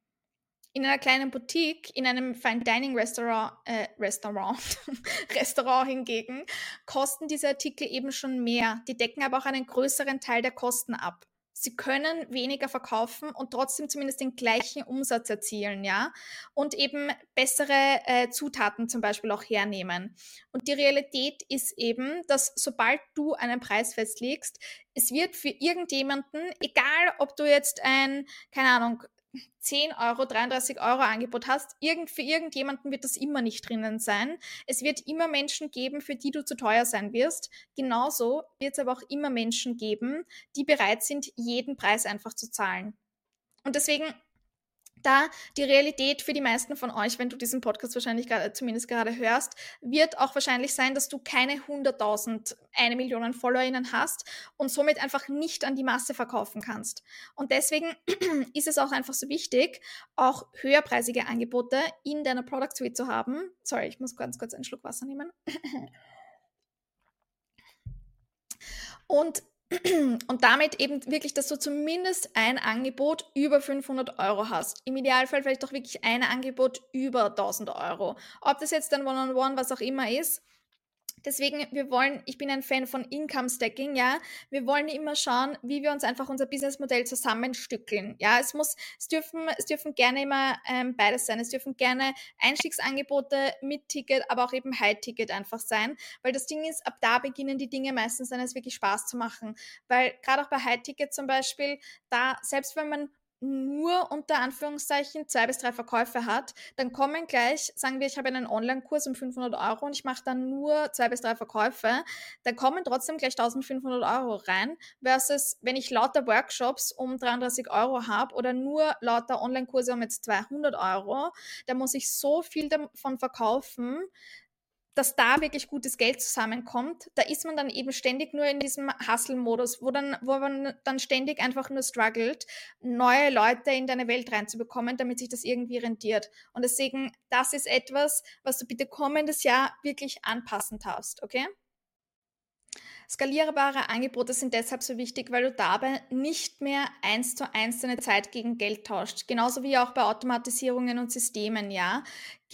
In einer kleinen Boutique, in einem Fine Dining Restaurant, äh, Restaurant, <laughs> Restaurant hingegen, kosten diese Artikel eben schon mehr. Die decken aber auch einen größeren Teil der Kosten ab. Sie können weniger verkaufen und trotzdem zumindest den gleichen Umsatz erzielen, ja, und eben bessere äh, Zutaten zum Beispiel auch hernehmen. Und die Realität ist eben, dass sobald du einen Preis festlegst, es wird für irgendjemanden, egal ob du jetzt ein, keine Ahnung, 10 Euro, 33 Euro Angebot hast, irgend, für irgendjemanden wird das immer nicht drinnen sein. Es wird immer Menschen geben, für die du zu teuer sein wirst. Genauso wird es aber auch immer Menschen geben, die bereit sind, jeden Preis einfach zu zahlen. Und deswegen da die Realität für die meisten von euch, wenn du diesen Podcast wahrscheinlich gerade, zumindest gerade hörst, wird auch wahrscheinlich sein, dass du keine 100.000, eine Million FollowerInnen hast und somit einfach nicht an die Masse verkaufen kannst. Und deswegen <clears throat> ist es auch einfach so wichtig, auch höherpreisige Angebote in deiner Product Suite zu haben. Sorry, ich muss ganz kurz einen Schluck Wasser nehmen. <laughs> Und und damit eben wirklich, dass du zumindest ein Angebot über 500 Euro hast. Im Idealfall vielleicht doch wirklich ein Angebot über 1000 Euro. Ob das jetzt dann One-on-One, -on -one, was auch immer ist, Deswegen, wir wollen, ich bin ein Fan von Income Stacking, ja. Wir wollen immer schauen, wie wir uns einfach unser Businessmodell zusammenstückeln. Ja, es muss, es dürfen, es dürfen gerne immer ähm, beides sein. Es dürfen gerne Einstiegsangebote mit Ticket, aber auch eben High-Ticket einfach sein. Weil das Ding ist, ab da beginnen die Dinge meistens dann es wirklich Spaß zu machen. Weil gerade auch bei High-Ticket zum Beispiel, da, selbst wenn man nur unter Anführungszeichen zwei bis drei Verkäufe hat, dann kommen gleich, sagen wir, ich habe einen Online-Kurs um 500 Euro und ich mache dann nur zwei bis drei Verkäufe, dann kommen trotzdem gleich 1500 Euro rein, versus wenn ich lauter Workshops um 33 Euro habe oder nur lauter Online-Kurse um jetzt 200 Euro, dann muss ich so viel davon verkaufen, dass da wirklich gutes Geld zusammenkommt, da ist man dann eben ständig nur in diesem Hustle-Modus, wo, wo man dann ständig einfach nur struggelt, neue Leute in deine Welt reinzubekommen, damit sich das irgendwie rentiert. Und deswegen, das ist etwas, was du bitte kommendes Jahr wirklich anpassen darfst, okay? Skalierbare Angebote sind deshalb so wichtig, weil du dabei nicht mehr eins zu eins deine Zeit gegen Geld tauscht. Genauso wie auch bei Automatisierungen und Systemen, ja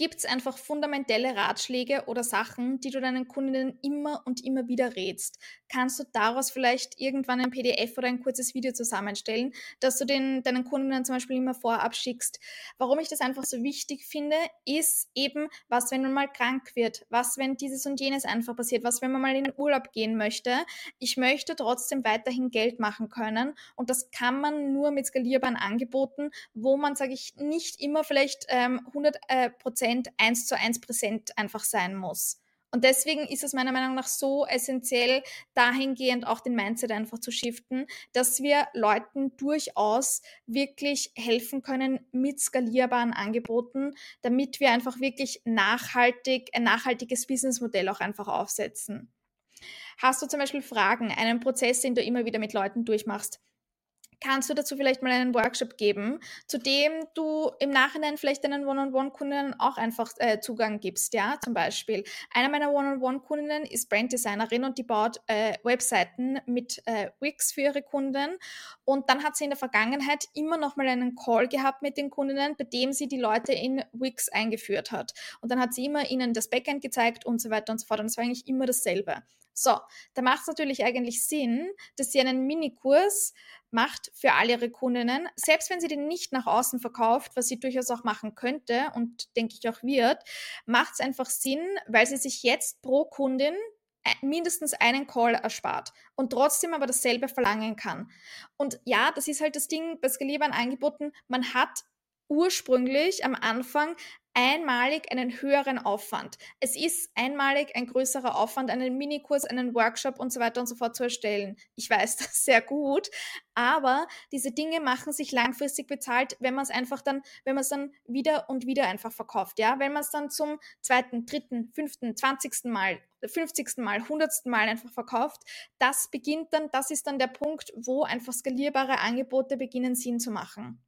gibt es einfach fundamentelle Ratschläge oder Sachen, die du deinen Kundinnen immer und immer wieder rätst. Kannst du daraus vielleicht irgendwann ein PDF oder ein kurzes Video zusammenstellen, dass du den, deinen Kundinnen zum Beispiel immer vorab schickst. Warum ich das einfach so wichtig finde, ist eben, was, wenn man mal krank wird, was, wenn dieses und jenes einfach passiert, was, wenn man mal in den Urlaub gehen möchte. Ich möchte trotzdem weiterhin Geld machen können und das kann man nur mit skalierbaren Angeboten, wo man, sage ich, nicht immer vielleicht ähm, 100 äh, Prozent eins zu eins präsent einfach sein muss. Und deswegen ist es meiner Meinung nach so essentiell, dahingehend auch den Mindset einfach zu shiften, dass wir Leuten durchaus wirklich helfen können mit skalierbaren Angeboten, damit wir einfach wirklich nachhaltig, ein nachhaltiges Businessmodell auch einfach aufsetzen. Hast du zum Beispiel Fragen, einen Prozess, den du immer wieder mit Leuten durchmachst? Kannst du dazu vielleicht mal einen Workshop geben, zu dem du im Nachhinein vielleicht deinen One-on-One-Kundinnen auch einfach äh, Zugang gibst, ja, zum Beispiel. Eine meiner One-on-One-Kundinnen ist Branddesignerin und die baut äh, Webseiten mit äh, Wix für ihre Kunden und dann hat sie in der Vergangenheit immer noch mal einen Call gehabt mit den Kundinnen, bei dem sie die Leute in Wix eingeführt hat und dann hat sie immer ihnen das Backend gezeigt und so weiter und so fort und es war eigentlich immer dasselbe. So, da macht es natürlich eigentlich Sinn, dass sie einen Minikurs macht für all ihre Kundinnen, selbst wenn sie den nicht nach außen verkauft, was sie durchaus auch machen könnte und denke ich auch wird, macht es einfach Sinn, weil sie sich jetzt pro Kundin äh, mindestens einen Call erspart und trotzdem aber dasselbe verlangen kann. Und ja, das ist halt das Ding bei skalierbaren Angeboten, man hat ursprünglich am Anfang einmalig einen höheren Aufwand. Es ist einmalig ein größerer Aufwand, einen Minikurs, einen Workshop und so weiter und so fort zu erstellen. Ich weiß <laughs> das sehr gut, aber diese Dinge machen sich langfristig bezahlt, wenn man es einfach dann, wenn man es dann wieder und wieder einfach verkauft, ja, wenn man es dann zum zweiten, dritten, fünften, zwanzigsten Mal 50. Mal, 100. Mal einfach verkauft. Das beginnt dann, das ist dann der Punkt, wo einfach skalierbare Angebote beginnen Sinn zu machen.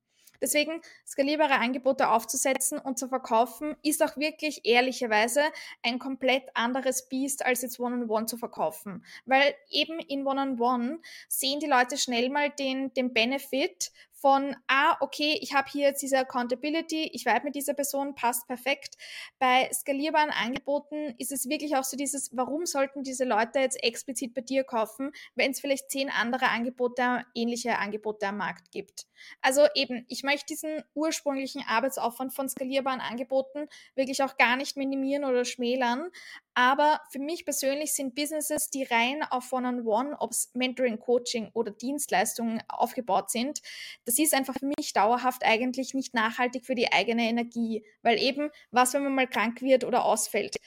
Deswegen skalierbare Angebote aufzusetzen und zu verkaufen, ist auch wirklich ehrlicherweise ein komplett anderes Biest, als jetzt One-on-One -on -One zu verkaufen. Weil eben in One-on-One -on -One sehen die Leute schnell mal den, den Benefit von, ah, okay, ich habe hier jetzt diese Accountability, ich weiß mit dieser Person, passt perfekt. Bei skalierbaren Angeboten ist es wirklich auch so dieses, warum sollten diese Leute jetzt explizit bei dir kaufen, wenn es vielleicht zehn andere Angebote, ähnliche Angebote am Markt gibt. Also eben, ich möchte diesen ursprünglichen Arbeitsaufwand von skalierbaren Angeboten wirklich auch gar nicht minimieren oder schmälern, aber für mich persönlich sind Businesses, die rein auf One-on-One, ob es Mentoring, Coaching oder Dienstleistungen aufgebaut sind, das ist einfach für mich dauerhaft eigentlich nicht nachhaltig für die eigene Energie. Weil eben, was, wenn man mal krank wird oder ausfällt,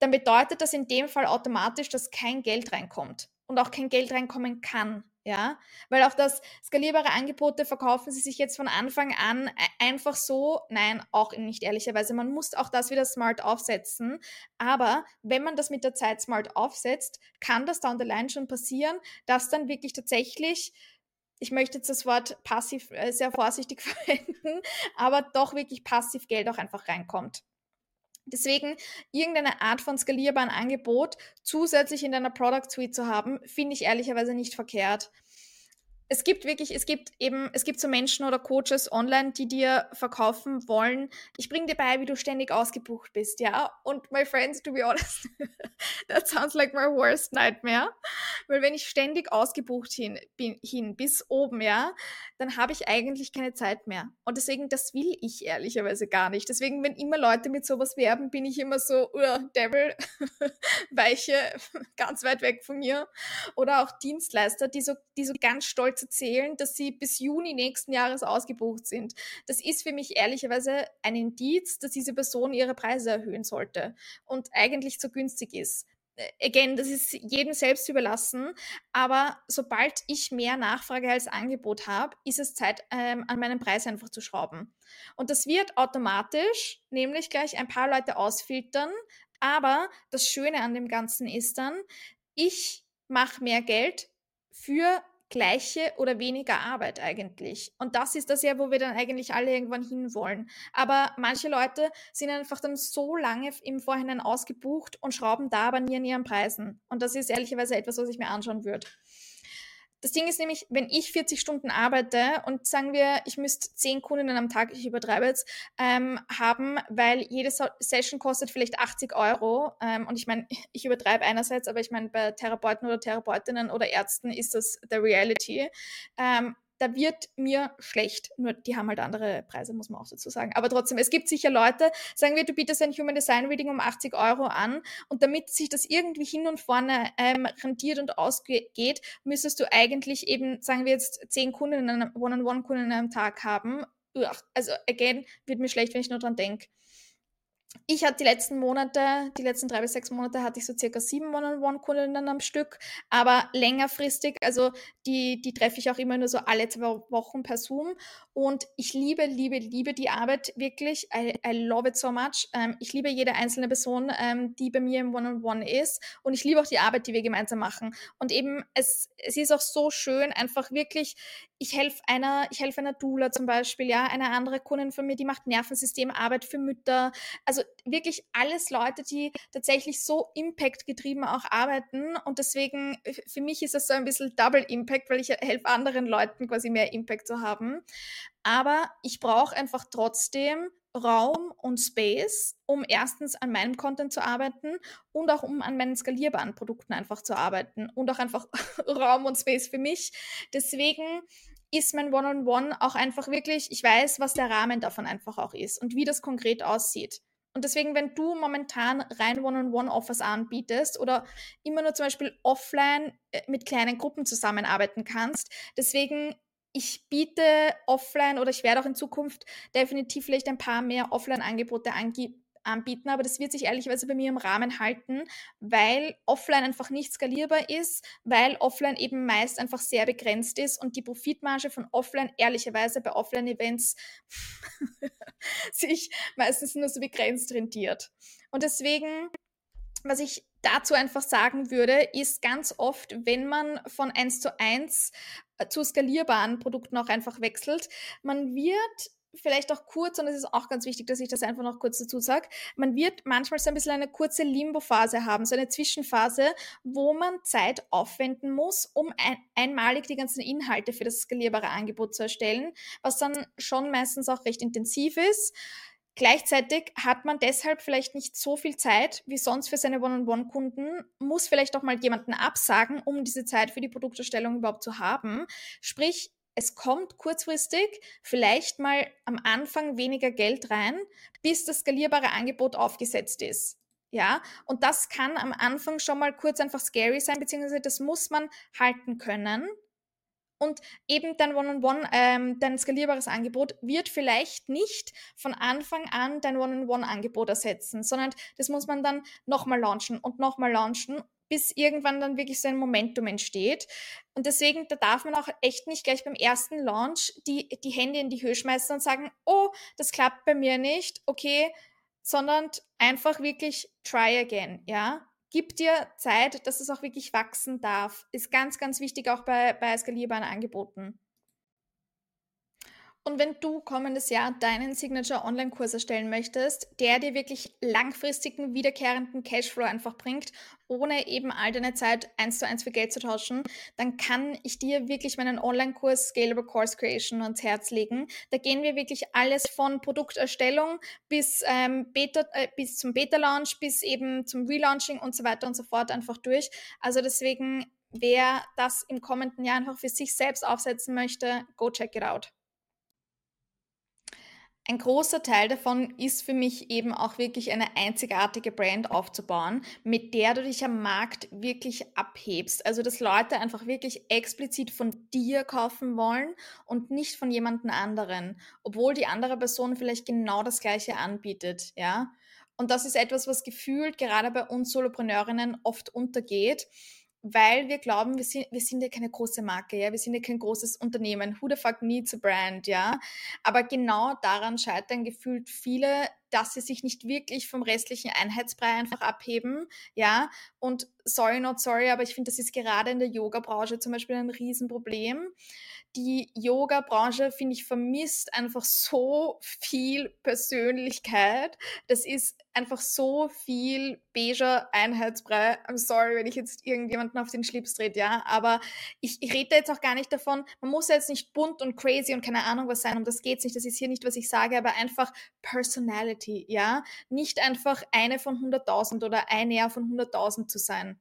dann bedeutet das in dem Fall automatisch, dass kein Geld reinkommt und auch kein Geld reinkommen kann. Ja, weil auch das skalierbare Angebote verkaufen sie sich jetzt von Anfang an e-, einfach so. Nein, auch nicht ehrlicherweise. Man muss auch das wieder smart aufsetzen. Aber wenn man das mit der Zeit smart aufsetzt, kann das down the line schon passieren, dass dann wirklich tatsächlich ich möchte jetzt das Wort passiv äh, sehr vorsichtig <laughs> verwenden, aber doch wirklich passiv Geld auch einfach reinkommt. Deswegen irgendeine Art von skalierbaren Angebot zusätzlich in deiner Product Suite zu haben, finde ich ehrlicherweise nicht verkehrt es gibt wirklich, es gibt eben, es gibt so Menschen oder Coaches online, die dir verkaufen wollen, ich bringe dir bei, wie du ständig ausgebucht bist, ja. Und my friends, to be honest, <laughs> that sounds like my worst nightmare. Weil wenn ich ständig ausgebucht hin, bin, hin bis oben, ja, dann habe ich eigentlich keine Zeit mehr. Und deswegen, das will ich ehrlicherweise gar nicht. Deswegen, wenn immer Leute mit sowas werben, bin ich immer so, uh, Devil, <laughs> weiche, <laughs> ganz weit weg von mir. Oder auch Dienstleister, die so, die so ganz stolz erzählen, dass sie bis Juni nächsten Jahres ausgebucht sind. Das ist für mich ehrlicherweise ein Indiz, dass diese Person ihre Preise erhöhen sollte und eigentlich zu günstig ist. Äh, again, das ist jedem selbst überlassen, aber sobald ich mehr Nachfrage als Angebot habe, ist es Zeit, ähm, an meinen Preis einfach zu schrauben. Und das wird automatisch nämlich gleich ein paar Leute ausfiltern, aber das Schöne an dem Ganzen ist dann, ich mache mehr Geld für gleiche oder weniger Arbeit eigentlich. Und das ist das ja, wo wir dann eigentlich alle irgendwann hinwollen. Aber manche Leute sind einfach dann so lange im Vorhinein ausgebucht und schrauben da aber nie an ihren Preisen. Und das ist ehrlicherweise etwas, was ich mir anschauen würde. Das Ding ist nämlich, wenn ich 40 Stunden arbeite und sagen wir, ich müsste 10 Kundinnen am Tag, ich übertreibe jetzt, ähm, haben, weil jede so Session kostet vielleicht 80 Euro. Ähm, und ich meine, <laughs> ich übertreibe einerseits, aber ich meine, bei Therapeuten oder Therapeutinnen oder Ärzten ist das der Reality. Ähm, da wird mir schlecht. Nur die haben halt andere Preise, muss man auch dazu sagen. Aber trotzdem, es gibt sicher Leute, sagen wir, du bietest ein Human Design Reading um 80 Euro an und damit sich das irgendwie hin und vorne ähm, rentiert und ausgeht, müsstest du eigentlich eben, sagen wir jetzt, zehn Kunden, One-on-One-Kunden am Tag haben. Also, again, wird mir schlecht, wenn ich nur dran denke. Ich hatte die letzten Monate, die letzten drei bis sechs Monate hatte ich so circa sieben One-on-One-Kundinnen am Stück, aber längerfristig, also die, die treffe ich auch immer nur so alle zwei Wochen per Zoom und ich liebe, liebe, liebe die Arbeit wirklich. I, I love it so much. Ähm, ich liebe jede einzelne Person, ähm, die bei mir im One-on-One -on -One ist und ich liebe auch die Arbeit, die wir gemeinsam machen und eben es, es ist auch so schön, einfach wirklich, ich helfe einer, ich helfe einer Doula zum Beispiel, ja, eine andere Kundin von mir, die macht Nervensystemarbeit für Mütter, also wirklich alles Leute, die tatsächlich so Impact-getrieben auch arbeiten. Und deswegen, für mich ist das so ein bisschen Double Impact, weil ich helfe anderen Leuten quasi mehr Impact zu haben. Aber ich brauche einfach trotzdem Raum und Space, um erstens an meinem Content zu arbeiten und auch um an meinen skalierbaren Produkten einfach zu arbeiten und auch einfach <laughs> Raum und Space für mich. Deswegen ist mein One-on-One -on -One auch einfach wirklich, ich weiß, was der Rahmen davon einfach auch ist und wie das konkret aussieht. Und deswegen, wenn du momentan rein One-on-One-Offers anbietest oder immer nur zum Beispiel offline äh, mit kleinen Gruppen zusammenarbeiten kannst, deswegen ich biete offline oder ich werde auch in Zukunft definitiv vielleicht ein paar mehr Offline-Angebote anbieten, aber das wird sich ehrlicherweise bei mir im Rahmen halten, weil offline einfach nicht skalierbar ist, weil offline eben meist einfach sehr begrenzt ist und die Profitmarge von offline ehrlicherweise bei Offline-Events <laughs> sich meistens nur so begrenzt rentiert. Und deswegen, was ich dazu einfach sagen würde, ist ganz oft, wenn man von 1 zu 1 äh, zu skalierbaren Produkten auch einfach wechselt, man wird vielleicht auch kurz, und es ist auch ganz wichtig, dass ich das einfach noch kurz dazu sage, man wird manchmal so ein bisschen eine kurze Limbo-Phase haben, so eine Zwischenphase, wo man Zeit aufwenden muss, um ein, einmalig die ganzen Inhalte für das skalierbare Angebot zu erstellen, was dann schon meistens auch recht intensiv ist. Gleichzeitig hat man deshalb vielleicht nicht so viel Zeit wie sonst für seine One-on-One-Kunden, muss vielleicht auch mal jemanden absagen, um diese Zeit für die Produkterstellung überhaupt zu haben. Sprich, es kommt kurzfristig vielleicht mal am Anfang weniger Geld rein, bis das skalierbare Angebot aufgesetzt ist. Ja, und das kann am Anfang schon mal kurz einfach scary sein, beziehungsweise das muss man halten können. Und eben dein One-on-One, ähm, dein skalierbares Angebot wird vielleicht nicht von Anfang an dein One-on-One-Angebot ersetzen, sondern das muss man dann nochmal launchen und nochmal launchen bis irgendwann dann wirklich so ein Momentum entsteht. Und deswegen, da darf man auch echt nicht gleich beim ersten Launch die, die Hände in die Höhe schmeißen und sagen, oh, das klappt bei mir nicht, okay, sondern einfach wirklich try again, ja. Gib dir Zeit, dass es auch wirklich wachsen darf. Ist ganz, ganz wichtig auch bei, bei skalierbaren Angeboten. Und wenn du kommendes Jahr deinen Signature Online-Kurs erstellen möchtest, der dir wirklich langfristigen, wiederkehrenden Cashflow einfach bringt, ohne eben all deine Zeit eins zu eins für Geld zu tauschen, dann kann ich dir wirklich meinen Online-Kurs Scalable Course Creation ans Herz legen. Da gehen wir wirklich alles von Produkterstellung bis, ähm, Beta, äh, bis zum Beta-Launch, bis eben zum Relaunching und so weiter und so fort einfach durch. Also deswegen, wer das im kommenden Jahr einfach für sich selbst aufsetzen möchte, go check it out. Ein großer Teil davon ist für mich eben auch wirklich eine einzigartige Brand aufzubauen, mit der du dich am Markt wirklich abhebst. Also dass Leute einfach wirklich explizit von dir kaufen wollen und nicht von jemandem anderen, obwohl die andere Person vielleicht genau das gleiche anbietet, ja. Und das ist etwas, was gefühlt gerade bei uns Solopreneurinnen oft untergeht weil wir glauben, wir sind, wir sind ja keine große Marke, ja, wir sind ja kein großes Unternehmen. Who the fuck needs a brand, ja? Aber genau daran scheitern gefühlt viele, dass sie sich nicht wirklich vom restlichen Einheitsbrei einfach abheben, ja. Und sorry, not sorry, aber ich finde, das ist gerade in der Yoga-Branche zum Beispiel ein Riesenproblem. Die Yoga-Branche, finde ich, vermisst einfach so viel Persönlichkeit. Das ist einfach so viel beiger Einheitsbrei. I'm sorry, wenn ich jetzt irgendjemanden auf den Schlips trete, ja. Aber ich, ich rede jetzt auch gar nicht davon, man muss jetzt nicht bunt und crazy und keine Ahnung was sein, um das geht's nicht. Das ist hier nicht, was ich sage, aber einfach Personality, ja. Nicht einfach eine von 100.000 oder ein Jahr von 100.000 zu sein.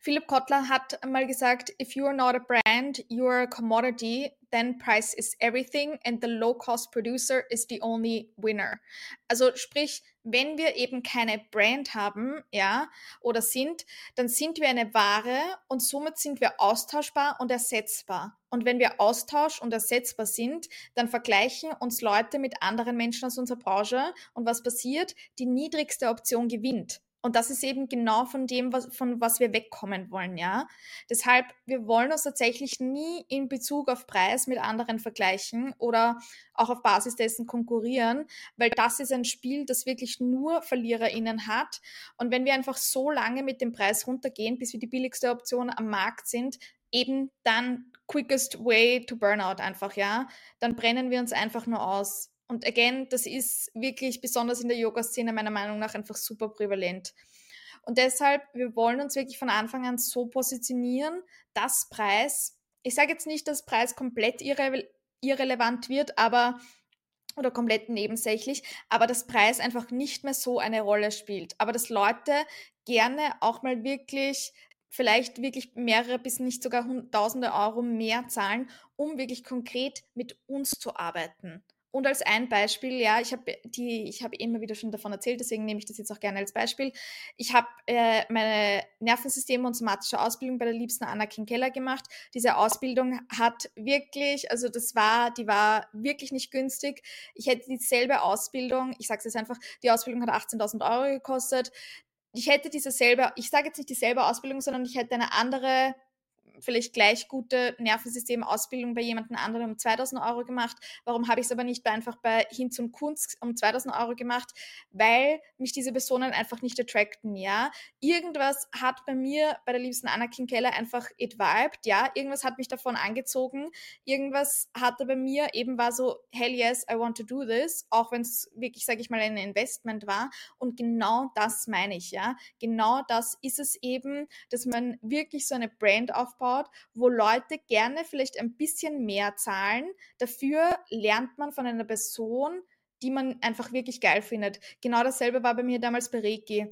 Philipp Kotler hat mal gesagt, if you are not a brand, you are a commodity, then price is everything and the low cost producer is the only winner. Also sprich, wenn wir eben keine Brand haben, ja, oder sind, dann sind wir eine Ware und somit sind wir austauschbar und ersetzbar. Und wenn wir austausch und ersetzbar sind, dann vergleichen uns Leute mit anderen Menschen aus unserer Branche und was passiert? Die niedrigste Option gewinnt. Und das ist eben genau von dem, was, von was wir wegkommen wollen, ja. Deshalb, wir wollen uns tatsächlich nie in Bezug auf Preis mit anderen vergleichen oder auch auf Basis dessen konkurrieren, weil das ist ein Spiel, das wirklich nur VerliererInnen hat. Und wenn wir einfach so lange mit dem Preis runtergehen, bis wir die billigste Option am Markt sind, eben dann quickest way to burnout einfach, ja, dann brennen wir uns einfach nur aus. Und again, das ist wirklich besonders in der Yoga-Szene meiner Meinung nach einfach super prävalent. Und deshalb, wir wollen uns wirklich von Anfang an so positionieren, dass Preis, ich sage jetzt nicht, dass Preis komplett irre irrelevant wird, aber oder komplett nebensächlich, aber dass Preis einfach nicht mehr so eine Rolle spielt. Aber dass Leute gerne auch mal wirklich vielleicht wirklich mehrere bis nicht sogar tausende Euro mehr zahlen, um wirklich konkret mit uns zu arbeiten. Und als ein Beispiel, ja, ich habe die, ich habe immer wieder schon davon erzählt, deswegen nehme ich das jetzt auch gerne als Beispiel. Ich habe äh, meine Nervensystem- und somatische Ausbildung bei der liebsten Anna Keller gemacht. Diese Ausbildung hat wirklich, also das war, die war wirklich nicht günstig. Ich hätte dieselbe Ausbildung, ich sage es jetzt einfach, die Ausbildung hat 18.000 Euro gekostet. Ich hätte diese selbe, ich sage jetzt nicht dieselbe Ausbildung, sondern ich hätte eine andere vielleicht gleich gute Nervensystemausbildung bei jemandem anderen um 2000 Euro gemacht. Warum habe ich es aber nicht einfach bei Hinz und Kunst um 2000 Euro gemacht? Weil mich diese Personen einfach nicht attracten, ja. Irgendwas hat bei mir, bei der liebsten Anna Keller einfach it vibed, ja. Irgendwas hat mich davon angezogen. Irgendwas hatte bei mir eben war so, hell yes, I want to do this, auch wenn es wirklich, sage ich mal, ein Investment war. Und genau das meine ich, ja. Genau das ist es eben, dass man wirklich so eine Brand aufbaut, aufgebaut, wo Leute gerne vielleicht ein bisschen mehr zahlen. Dafür lernt man von einer Person, die man einfach wirklich geil findet. Genau dasselbe war bei mir damals bei Reiki.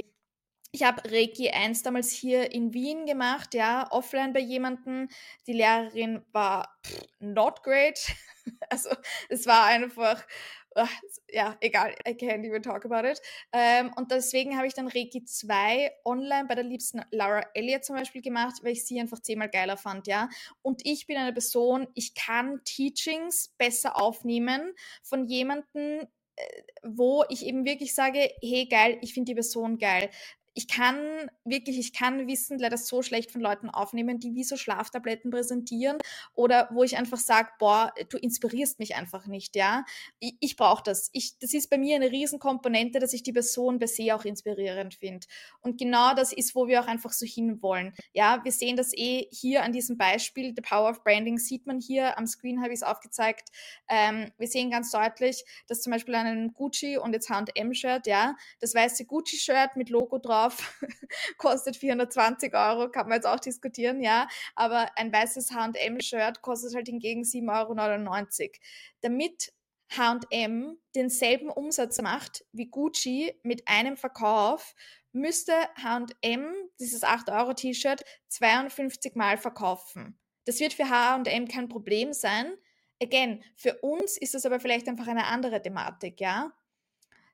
Ich habe Reiki 1 damals hier in Wien gemacht, ja, offline bei jemandem. Die Lehrerin war pff, not great. <laughs> Also es war einfach, ja, egal, I can't even talk about it. Ähm, und deswegen habe ich dann Reiki 2 online bei der liebsten Laura Elliott zum Beispiel gemacht, weil ich sie einfach zehnmal geiler fand, ja. Und ich bin eine Person, ich kann Teachings besser aufnehmen von jemandem, äh, wo ich eben wirklich sage, hey geil, ich finde die Person geil ich kann wirklich, ich kann Wissen leider so schlecht von Leuten aufnehmen, die wie so Schlaftabletten präsentieren oder wo ich einfach sage, boah, du inspirierst mich einfach nicht, ja. Ich, ich brauche das. Ich, das ist bei mir eine Riesenkomponente, dass ich die Person per se auch inspirierend finde. Und genau das ist, wo wir auch einfach so hinwollen. Ja, wir sehen das eh hier an diesem Beispiel. The Power of Branding sieht man hier. Am Screen habe ich es aufgezeigt. Ähm, wir sehen ganz deutlich, dass zum Beispiel an einem Gucci und jetzt H&M-Shirt, ja, das weiße Gucci-Shirt mit Logo drauf drauf, <laughs> kostet 420 Euro, kann man jetzt auch diskutieren, ja. Aber ein weißes HM-Shirt kostet halt hingegen 7,99 Euro. Damit HM denselben Umsatz macht wie Gucci mit einem Verkauf, müsste HM dieses 8-Euro-T-Shirt 52 Mal verkaufen. Das wird für HM kein Problem sein. Again, für uns ist das aber vielleicht einfach eine andere Thematik, ja.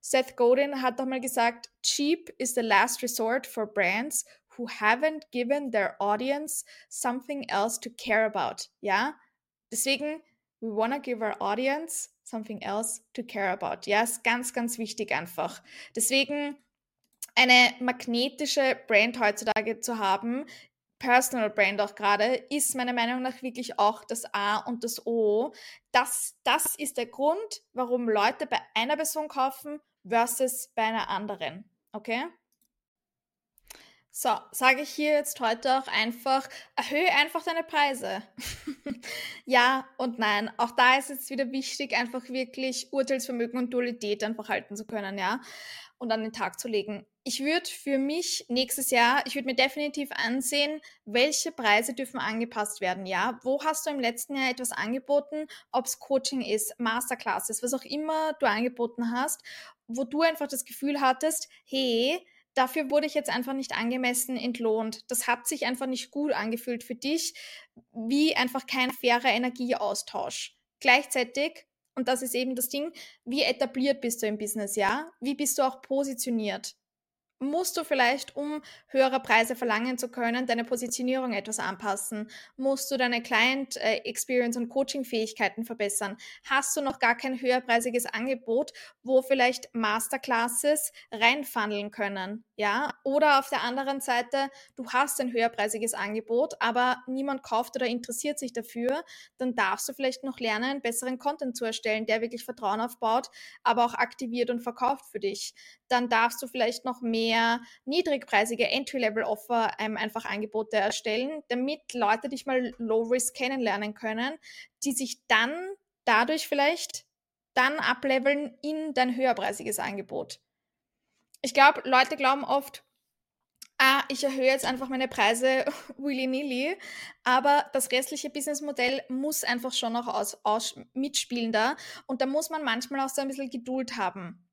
Seth Godin hat doch mal gesagt, cheap is the last resort for brands who haven't given their audience something else to care about. Ja, deswegen, we wanna give our audience something else to care about. Ja, ist ganz, ganz wichtig einfach. Deswegen eine magnetische Brand heutzutage zu haben, Personal Brand auch gerade, ist meiner Meinung nach wirklich auch das A und das O. Das, das ist der Grund, warum Leute bei einer Person kaufen versus bei einer anderen. Okay? So, sage ich hier jetzt heute auch einfach, erhöhe einfach deine Preise. <laughs> ja und nein. Auch da ist es wieder wichtig, einfach wirklich Urteilsvermögen und Dualität einfach halten zu können, ja. Und an den Tag zu legen. Ich würde für mich nächstes Jahr, ich würde mir definitiv ansehen, welche Preise dürfen angepasst werden, ja. Wo hast du im letzten Jahr etwas angeboten, ob es Coaching ist, Masterclasses, was auch immer du angeboten hast, wo du einfach das Gefühl hattest, hey, dafür wurde ich jetzt einfach nicht angemessen entlohnt. Das hat sich einfach nicht gut angefühlt für dich, wie einfach kein fairer Energieaustausch. Gleichzeitig, und das ist eben das Ding, wie etabliert bist du im Business, ja? Wie bist du auch positioniert? Musst du vielleicht, um höhere Preise verlangen zu können, deine Positionierung etwas anpassen? Musst du deine Client äh, Experience und Coaching-Fähigkeiten verbessern? Hast du noch gar kein höherpreisiges Angebot, wo vielleicht Masterclasses reinfandeln können? Ja? Oder auf der anderen Seite, du hast ein höherpreisiges Angebot, aber niemand kauft oder interessiert sich dafür, dann darfst du vielleicht noch lernen, besseren Content zu erstellen, der wirklich Vertrauen aufbaut, aber auch aktiviert und verkauft für dich. Dann darfst du vielleicht noch mehr niedrigpreisige Entry-Level-Offer ähm, einfach Angebote erstellen, damit Leute dich mal Low-Risk kennenlernen können, die sich dann dadurch vielleicht dann ableveln in dein höherpreisiges Angebot. Ich glaube, Leute glauben oft, ah, ich erhöhe jetzt einfach meine Preise <laughs> willy-nilly, aber das restliche Businessmodell muss einfach schon noch aus, aus mitspielen da und da muss man manchmal auch so ein bisschen Geduld haben.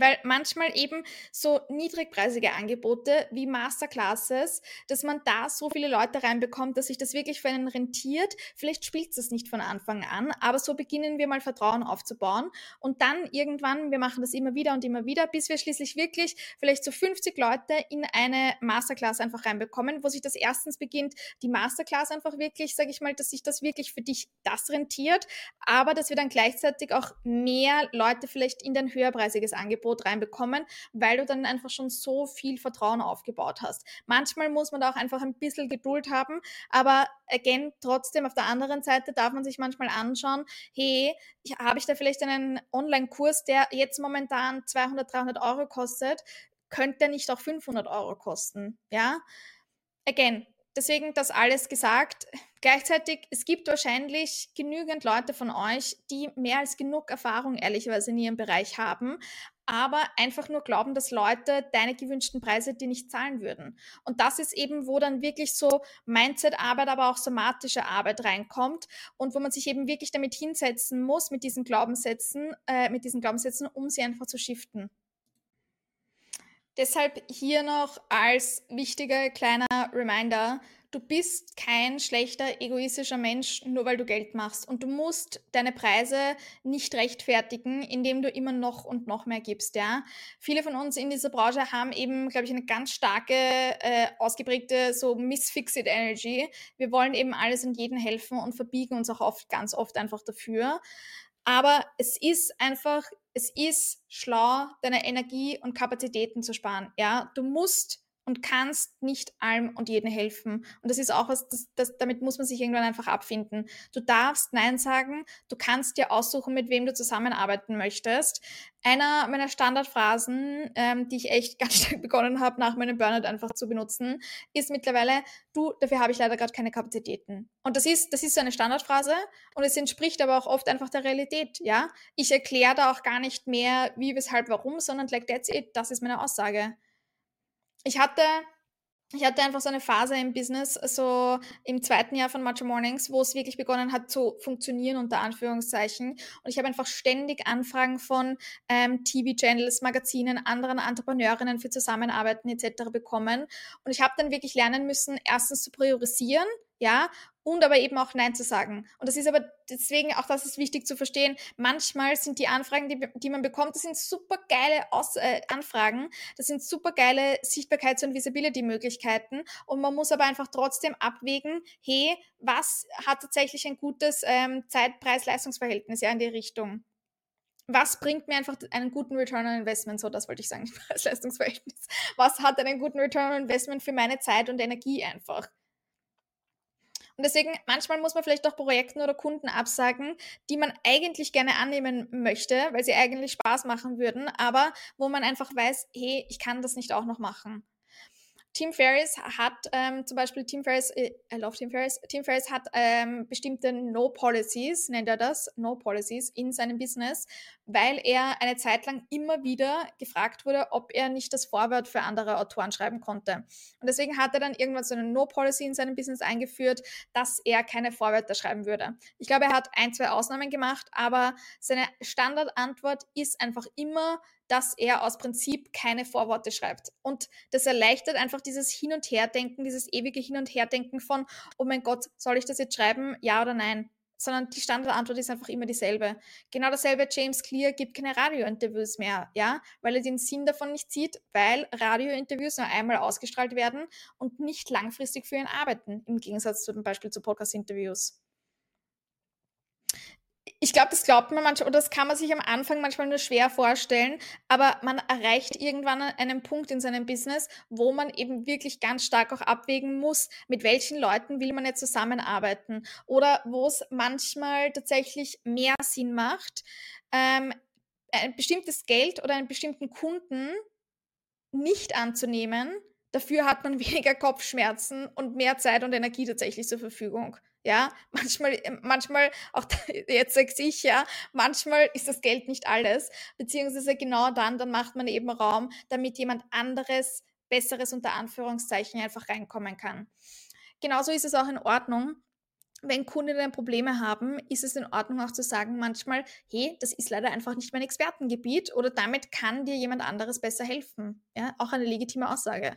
Weil manchmal eben so niedrigpreisige Angebote wie Masterclasses, dass man da so viele Leute reinbekommt, dass sich das wirklich für einen rentiert. Vielleicht spielt es nicht von Anfang an, aber so beginnen wir mal Vertrauen aufzubauen und dann irgendwann, wir machen das immer wieder und immer wieder, bis wir schließlich wirklich vielleicht so 50 Leute in eine Masterclass einfach reinbekommen, wo sich das erstens beginnt, die Masterclass einfach wirklich, sage ich mal, dass sich das wirklich für dich das rentiert, aber dass wir dann gleichzeitig auch mehr Leute vielleicht in dein höherpreisiges Angebot Angebot reinbekommen, weil du dann einfach schon so viel Vertrauen aufgebaut hast. Manchmal muss man da auch einfach ein bisschen Geduld haben, aber again, trotzdem auf der anderen Seite darf man sich manchmal anschauen, hey, habe ich da vielleicht einen Online-Kurs, der jetzt momentan 200, 300 Euro kostet, könnte der nicht auch 500 Euro kosten, ja? Again, deswegen das alles gesagt. Gleichzeitig, es gibt wahrscheinlich genügend Leute von euch, die mehr als genug Erfahrung ehrlicherweise in ihrem Bereich haben, aber einfach nur glauben, dass Leute deine gewünschten Preise dir nicht zahlen würden. Und das ist eben, wo dann wirklich so Mindset-Arbeit, aber auch somatische Arbeit reinkommt und wo man sich eben wirklich damit hinsetzen muss, mit diesen Glaubenssätzen, äh, mit diesen Glaubenssätzen, um sie einfach zu shiften. Deshalb hier noch als wichtiger kleiner Reminder, du bist kein schlechter, egoistischer Mensch, nur weil du Geld machst. Und du musst deine Preise nicht rechtfertigen, indem du immer noch und noch mehr gibst, ja. Viele von uns in dieser Branche haben eben, glaube ich, eine ganz starke, äh, ausgeprägte so Misfixed Energy. Wir wollen eben alles und jeden helfen und verbiegen uns auch oft, ganz oft einfach dafür. Aber es ist einfach es ist schlau, deine Energie und Kapazitäten zu sparen. Ja, du musst und kannst nicht allem und jedem helfen. Und das ist auch was, das, das, damit muss man sich irgendwann einfach abfinden. Du darfst Nein sagen, du kannst dir aussuchen, mit wem du zusammenarbeiten möchtest. Einer meiner Standardphrasen, ähm, die ich echt <laughs> ganz stark begonnen habe, nach meinem Burnout einfach zu benutzen, ist mittlerweile, du, dafür habe ich leider gerade keine Kapazitäten. Und das ist, das ist so eine Standardphrase und es entspricht aber auch oft einfach der Realität, ja. Ich erkläre da auch gar nicht mehr, wie, weshalb, warum, sondern like that's it, das ist meine Aussage ich hatte ich hatte einfach so eine Phase im Business, so im zweiten Jahr von Macho Mornings, wo es wirklich begonnen hat zu funktionieren, unter Anführungszeichen. Und ich habe einfach ständig Anfragen von ähm, TV-Channels, Magazinen, anderen Entrepreneurinnen für Zusammenarbeiten etc. bekommen. Und ich habe dann wirklich lernen müssen, erstens zu priorisieren, ja, und aber eben auch Nein zu sagen. Und das ist aber deswegen, auch das ist wichtig zu verstehen, manchmal sind die Anfragen, die, die man bekommt, das sind super geile Aus, äh, Anfragen, das sind super geile Sichtbarkeits- und Visibility-Möglichkeiten und man muss aber einfach trotzdem abwägen, hey, was hat tatsächlich ein gutes ähm, Zeit-Preis-Leistungsverhältnis ja in die Richtung? was bringt mir einfach einen guten Return on Investment? So, das wollte ich sagen, <laughs> als Leistungsverhältnis. Was hat einen guten Return on Investment für meine Zeit und Energie einfach? Und deswegen, manchmal muss man vielleicht auch Projekten oder Kunden absagen, die man eigentlich gerne annehmen möchte, weil sie eigentlich Spaß machen würden, aber wo man einfach weiß, hey, ich kann das nicht auch noch machen. Team Ferris hat ähm, zum Beispiel Team Ferris, äh, I love Team Ferris, Team Ferris hat ähm, bestimmte No Policies, nennt er das, No Policies in seinem Business, weil er eine Zeit lang immer wieder gefragt wurde, ob er nicht das Vorwort für andere Autoren schreiben konnte. Und deswegen hat er dann irgendwann so eine No Policy in seinem Business eingeführt, dass er keine Vorwörter schreiben würde. Ich glaube, er hat ein, zwei Ausnahmen gemacht, aber seine Standardantwort ist einfach immer, dass er aus Prinzip keine Vorworte schreibt. Und das erleichtert einfach dieses Hin- und Herdenken, dieses ewige Hin- und Herdenken von, oh mein Gott, soll ich das jetzt schreiben, ja oder nein? sondern die Standardantwort ist einfach immer dieselbe. Genau dasselbe, James Clear gibt keine Radiointerviews mehr, ja, weil er den Sinn davon nicht sieht, weil Radiointerviews nur einmal ausgestrahlt werden und nicht langfristig für ihn arbeiten, im Gegensatz zum Beispiel zu Podcast-Interviews ich glaube, das glaubt man manchmal, oder das kann man sich am Anfang manchmal nur schwer vorstellen, aber man erreicht irgendwann einen Punkt in seinem Business, wo man eben wirklich ganz stark auch abwägen muss, mit welchen Leuten will man jetzt zusammenarbeiten oder wo es manchmal tatsächlich mehr Sinn macht, ähm, ein bestimmtes Geld oder einen bestimmten Kunden nicht anzunehmen. Dafür hat man <laughs> weniger Kopfschmerzen und mehr Zeit und Energie tatsächlich zur Verfügung. Ja, <laughs> manchmal, äh, manchmal, auch <laughs> jetzt sage ich ja, manchmal ist das Geld nicht alles, beziehungsweise genau dann, dann macht man eben Raum, damit jemand anderes, besseres unter Anführungszeichen einfach reinkommen kann. Genauso ist es auch in Ordnung, wenn Kundinnen Probleme haben, ist es in Ordnung auch zu sagen manchmal, hey, das ist leider einfach nicht mein Expertengebiet oder damit kann dir jemand anderes besser helfen. Ja, auch eine legitime Aussage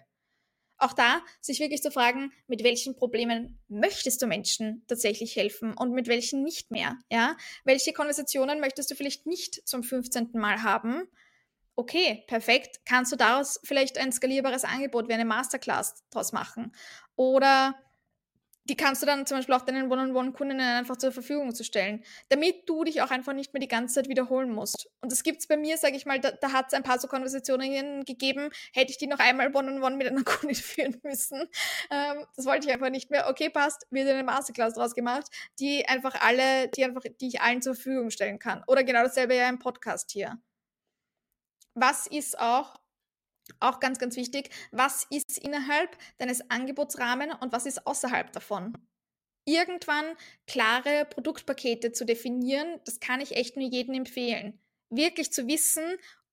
auch da sich wirklich zu fragen, mit welchen Problemen möchtest du Menschen tatsächlich helfen und mit welchen nicht mehr, ja? Welche Konversationen möchtest du vielleicht nicht zum 15. Mal haben? Okay, perfekt. Kannst du daraus vielleicht ein skalierbares Angebot wie eine Masterclass draus machen? Oder die kannst du dann zum Beispiel auch deinen One-on-One-Kundinnen einfach zur Verfügung zu stellen, damit du dich auch einfach nicht mehr die ganze Zeit wiederholen musst. Und das gibt es bei mir, sage ich mal, da, da hat es ein paar so Konversationen gegeben, hätte ich die noch einmal One-on-One -on -one mit einer <laughs> Kundin führen müssen. Ähm, das wollte ich einfach nicht mehr. Okay, passt, wird eine Masterclass draus gemacht, die einfach alle, die einfach, die ich allen zur Verfügung stellen kann. Oder genau dasselbe ja im Podcast hier. Was ist auch auch ganz, ganz wichtig, was ist innerhalb deines Angebotsrahmen und was ist außerhalb davon? Irgendwann klare Produktpakete zu definieren, das kann ich echt nur jedem empfehlen. Wirklich zu wissen,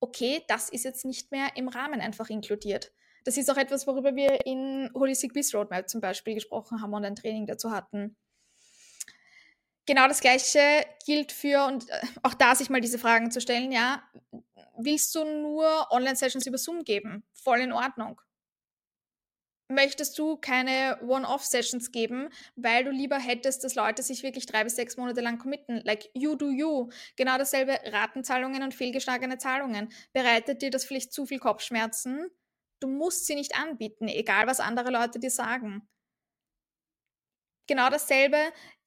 okay, das ist jetzt nicht mehr im Rahmen einfach inkludiert. Das ist auch etwas, worüber wir in Holistic Biz Roadmap zum Beispiel gesprochen haben und ein Training dazu hatten. Genau das Gleiche gilt für, und äh, auch da sich mal diese Fragen zu stellen, ja, willst du nur Online-Sessions über Zoom geben? Voll in Ordnung. Möchtest du keine One-Off-Sessions geben, weil du lieber hättest, dass Leute sich wirklich drei bis sechs Monate lang committen? Like you do you. Genau dasselbe Ratenzahlungen und fehlgeschlagene Zahlungen. Bereitet dir das vielleicht zu viel Kopfschmerzen? Du musst sie nicht anbieten, egal was andere Leute dir sagen. Genau dasselbe.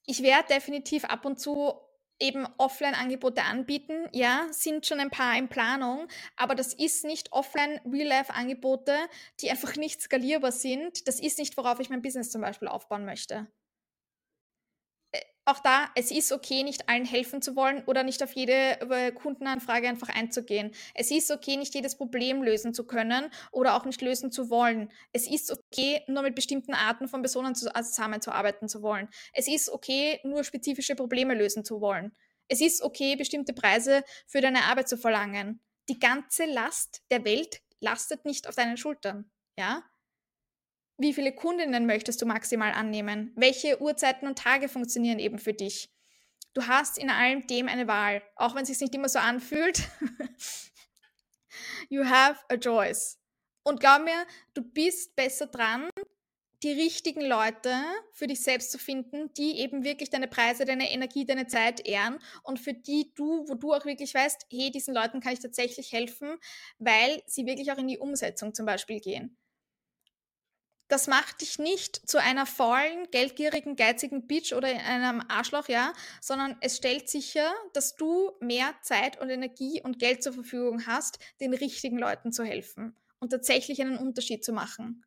Ich werde definitiv ab und zu eben Offline-Angebote anbieten. Ja, sind schon ein paar in Planung, aber das ist nicht Offline-Real-Life-Angebote, die einfach nicht skalierbar sind. Das ist nicht, worauf ich mein Business zum Beispiel aufbauen möchte auch da, es ist okay, nicht allen helfen zu wollen oder nicht auf jede äh, Kundenanfrage einfach einzugehen. Es ist okay, nicht jedes Problem lösen zu können oder auch nicht lösen zu wollen. Es ist okay, nur mit bestimmten Arten von Personen zusammenzuarbeiten zu wollen. Es ist okay, nur spezifische Probleme lösen zu wollen. Es ist okay, bestimmte Preise für deine Arbeit zu verlangen. Die ganze Last der Welt lastet nicht auf deinen Schultern. Ja? Wie viele Kundinnen möchtest du maximal annehmen? Welche Uhrzeiten und Tage funktionieren eben für dich? Du hast in allem dem eine Wahl, auch wenn es sich nicht immer so anfühlt. <laughs> you have a choice. Und glaub mir, du bist besser dran, die richtigen Leute für dich selbst zu finden, die eben wirklich deine Preise, deine Energie, deine Zeit ehren und für die du, wo du auch wirklich weißt, hey, diesen Leuten kann ich tatsächlich helfen, weil sie wirklich auch in die Umsetzung zum Beispiel gehen. Das macht dich nicht zu einer faulen, geldgierigen, geizigen Bitch oder einem Arschloch, ja, sondern es stellt sicher, dass du mehr Zeit und Energie und Geld zur Verfügung hast, den richtigen Leuten zu helfen und tatsächlich einen Unterschied zu machen.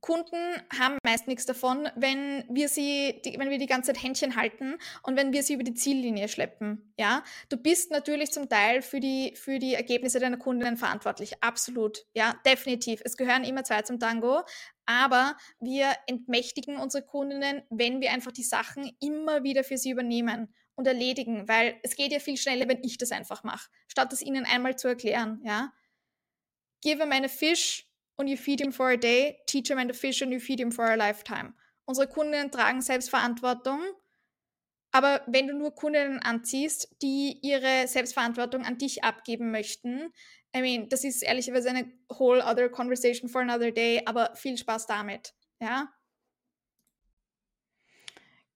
Kunden haben meist nichts davon, wenn wir sie, die, wenn wir die ganze Zeit Händchen halten und wenn wir sie über die Ziellinie schleppen. Ja, du bist natürlich zum Teil für die, für die Ergebnisse deiner Kundinnen verantwortlich. Absolut. Ja, definitiv. Es gehören immer zwei zum Tango. Aber wir entmächtigen unsere Kundinnen, wenn wir einfach die Sachen immer wieder für sie übernehmen und erledigen, weil es geht ja viel schneller, wenn ich das einfach mache, statt es ihnen einmal zu erklären. Ja, give them a fish und you feed him for a day, teach him and a fish and you feed him for a lifetime. Unsere Kundinnen tragen Selbstverantwortung Aber wenn du nur Kundinnen anziehst, die ihre Selbstverantwortung an dich abgeben möchten, I mean, das ist ehrlicherweise eine whole other conversation for another day, aber viel Spaß damit, ja?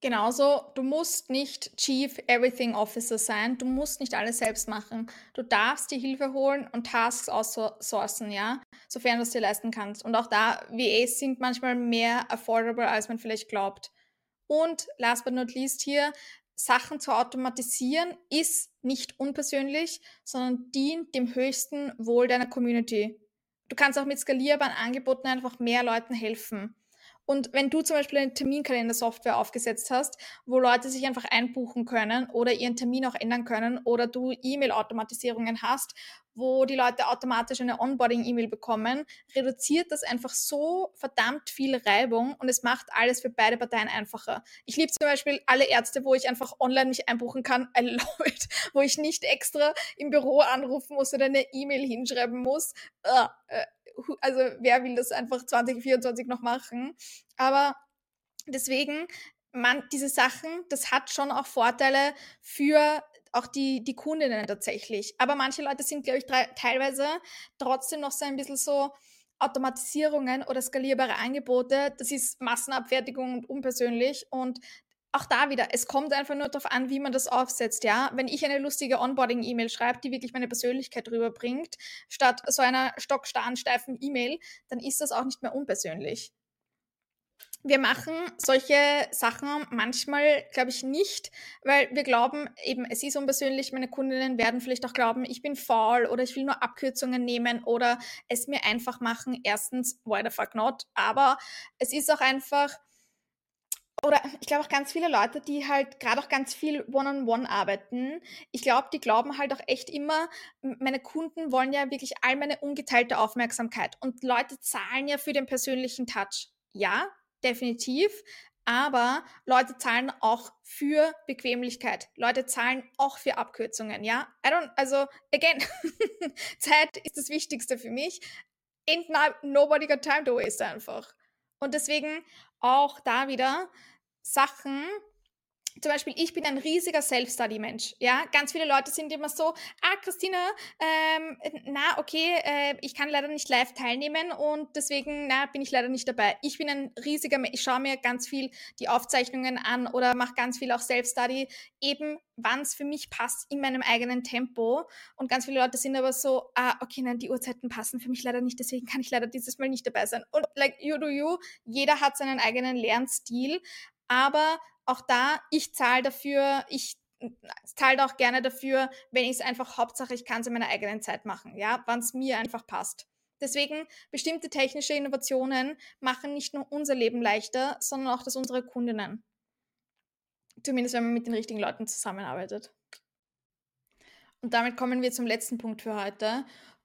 Genauso, du musst nicht Chief Everything Officer sein, du musst nicht alles selbst machen. Du darfst dir Hilfe holen und Tasks outsourcen, ja, sofern du es dir leisten kannst. Und auch da, VAs sind manchmal mehr affordable, als man vielleicht glaubt. Und last but not least hier, Sachen zu automatisieren ist nicht unpersönlich, sondern dient dem höchsten Wohl deiner Community. Du kannst auch mit skalierbaren Angeboten einfach mehr Leuten helfen. Und wenn du zum Beispiel eine Terminkalender-Software aufgesetzt hast, wo Leute sich einfach einbuchen können oder ihren Termin auch ändern können oder du E-Mail-Automatisierungen hast, wo die Leute automatisch eine Onboarding-E-Mail bekommen, reduziert das einfach so verdammt viel Reibung und es macht alles für beide Parteien einfacher. Ich liebe zum Beispiel alle Ärzte, wo ich einfach online mich einbuchen kann. I love it. Wo ich nicht extra im Büro anrufen muss oder eine E-Mail hinschreiben muss. Uh, also wer will das einfach 2024 noch machen? Aber deswegen, man, diese Sachen, das hat schon auch Vorteile für auch die, die Kundinnen tatsächlich. Aber manche Leute sind, glaube ich, teilweise trotzdem noch so ein bisschen so, Automatisierungen oder skalierbare Angebote, das ist Massenabfertigung und unpersönlich und auch da wieder, es kommt einfach nur darauf an, wie man das aufsetzt, ja. Wenn ich eine lustige Onboarding-E-Mail schreibe, die wirklich meine Persönlichkeit rüberbringt, statt so einer stockstarren, steifen E-Mail, dann ist das auch nicht mehr unpersönlich. Wir machen solche Sachen manchmal, glaube ich, nicht, weil wir glauben, eben, es ist unpersönlich. Meine Kundinnen werden vielleicht auch glauben, ich bin faul oder ich will nur Abkürzungen nehmen oder es mir einfach machen. Erstens, why the fuck not? Aber es ist auch einfach, oder ich glaube auch ganz viele Leute, die halt gerade auch ganz viel One-on-One -on -one arbeiten, ich glaube, die glauben halt auch echt immer, meine Kunden wollen ja wirklich all meine ungeteilte Aufmerksamkeit. Und Leute zahlen ja für den persönlichen Touch. Ja, definitiv. Aber Leute zahlen auch für Bequemlichkeit. Leute zahlen auch für Abkürzungen, ja? I don't, also, again, <laughs> Zeit ist das Wichtigste für mich. Ain't nobody got time to waste einfach. Und deswegen auch da wieder, Sachen, zum Beispiel, ich bin ein riesiger Self-Study-Mensch. Ja, ganz viele Leute sind immer so, ah, Christina, ähm, na, okay, äh, ich kann leider nicht live teilnehmen und deswegen, na, bin ich leider nicht dabei. Ich bin ein riesiger, ich schaue mir ganz viel die Aufzeichnungen an oder mache ganz viel auch Self-Study, eben wann es für mich passt in meinem eigenen Tempo. Und ganz viele Leute sind aber so, ah, okay, nein, die Uhrzeiten passen für mich leider nicht, deswegen kann ich leider dieses Mal nicht dabei sein. Und like you do you, jeder hat seinen eigenen Lernstil, aber auch da, ich zahle dafür, ich zahle auch gerne dafür, wenn ich es einfach Hauptsache, ich kann es in meiner eigenen Zeit machen, ja, wann es mir einfach passt. Deswegen, bestimmte technische Innovationen machen nicht nur unser Leben leichter, sondern auch das unserer Kundinnen. Zumindest wenn man mit den richtigen Leuten zusammenarbeitet. Und damit kommen wir zum letzten Punkt für heute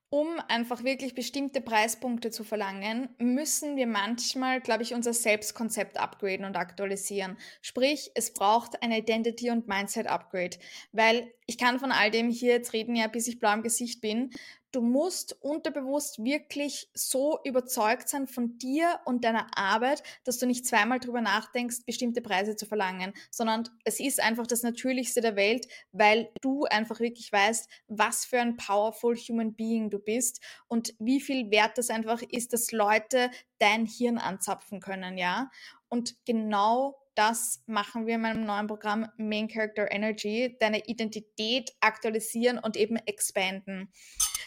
um einfach wirklich bestimmte Preispunkte zu verlangen, müssen wir manchmal, glaube ich, unser Selbstkonzept upgraden und aktualisieren. Sprich, es braucht ein Identity- und Mindset-Upgrade, weil ich kann von all dem hier jetzt reden, ja, bis ich blau im Gesicht bin du musst unterbewusst wirklich so überzeugt sein von dir und deiner Arbeit, dass du nicht zweimal drüber nachdenkst, bestimmte Preise zu verlangen, sondern es ist einfach das Natürlichste der Welt, weil du einfach wirklich weißt, was für ein powerful human being du bist und wie viel wert das einfach ist, dass Leute dein Hirn anzapfen können, ja. Und genau das machen wir in meinem neuen Programm Main Character Energy, deine Identität aktualisieren und eben expanden.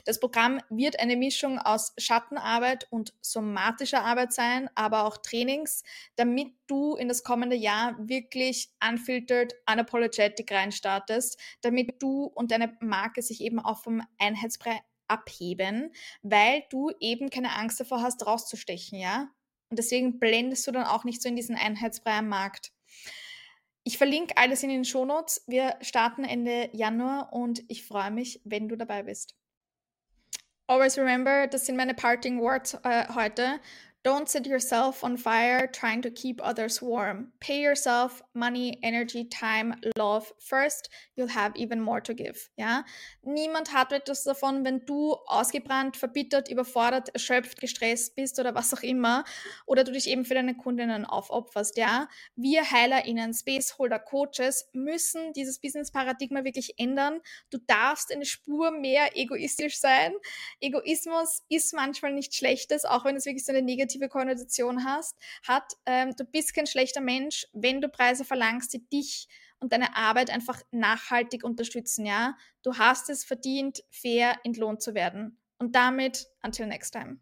Das Programm wird eine Mischung aus Schattenarbeit und somatischer Arbeit sein, aber auch Trainings, damit du in das kommende Jahr wirklich unfiltered, unapologetic reinstartest, damit du und deine Marke sich eben auch vom Einheitsbrei abheben, weil du eben keine Angst davor hast, rauszustechen, ja? Und deswegen blendest du dann auch nicht so in diesen Einheitsbrei am Markt. Ich verlinke alles in den Shownotes. Wir starten Ende Januar und ich freue mich, wenn du dabei bist. Always remember, das sind meine Parting Words äh, heute. Don't set yourself on fire trying to keep others warm. Pay yourself money, energy, time, love first. You'll have even more to give. Ja? Niemand hat etwas davon, wenn du ausgebrannt, verbittert, überfordert, erschöpft, gestresst bist oder was auch immer oder du dich eben für deine Kundinnen aufopferst. Ja? Wir HeilerInnen, Spaceholder, Coaches müssen dieses Business-Paradigma wirklich ändern. Du darfst eine Spur mehr egoistisch sein. Egoismus ist manchmal nichts Schlechtes, auch wenn es wirklich so eine negative Konnotation hast, hat. Ähm, du bist kein schlechter Mensch, wenn du Preise verlangst, die dich und deine Arbeit einfach nachhaltig unterstützen, ja. Du hast es verdient, fair entlohnt zu werden. Und damit, until next time.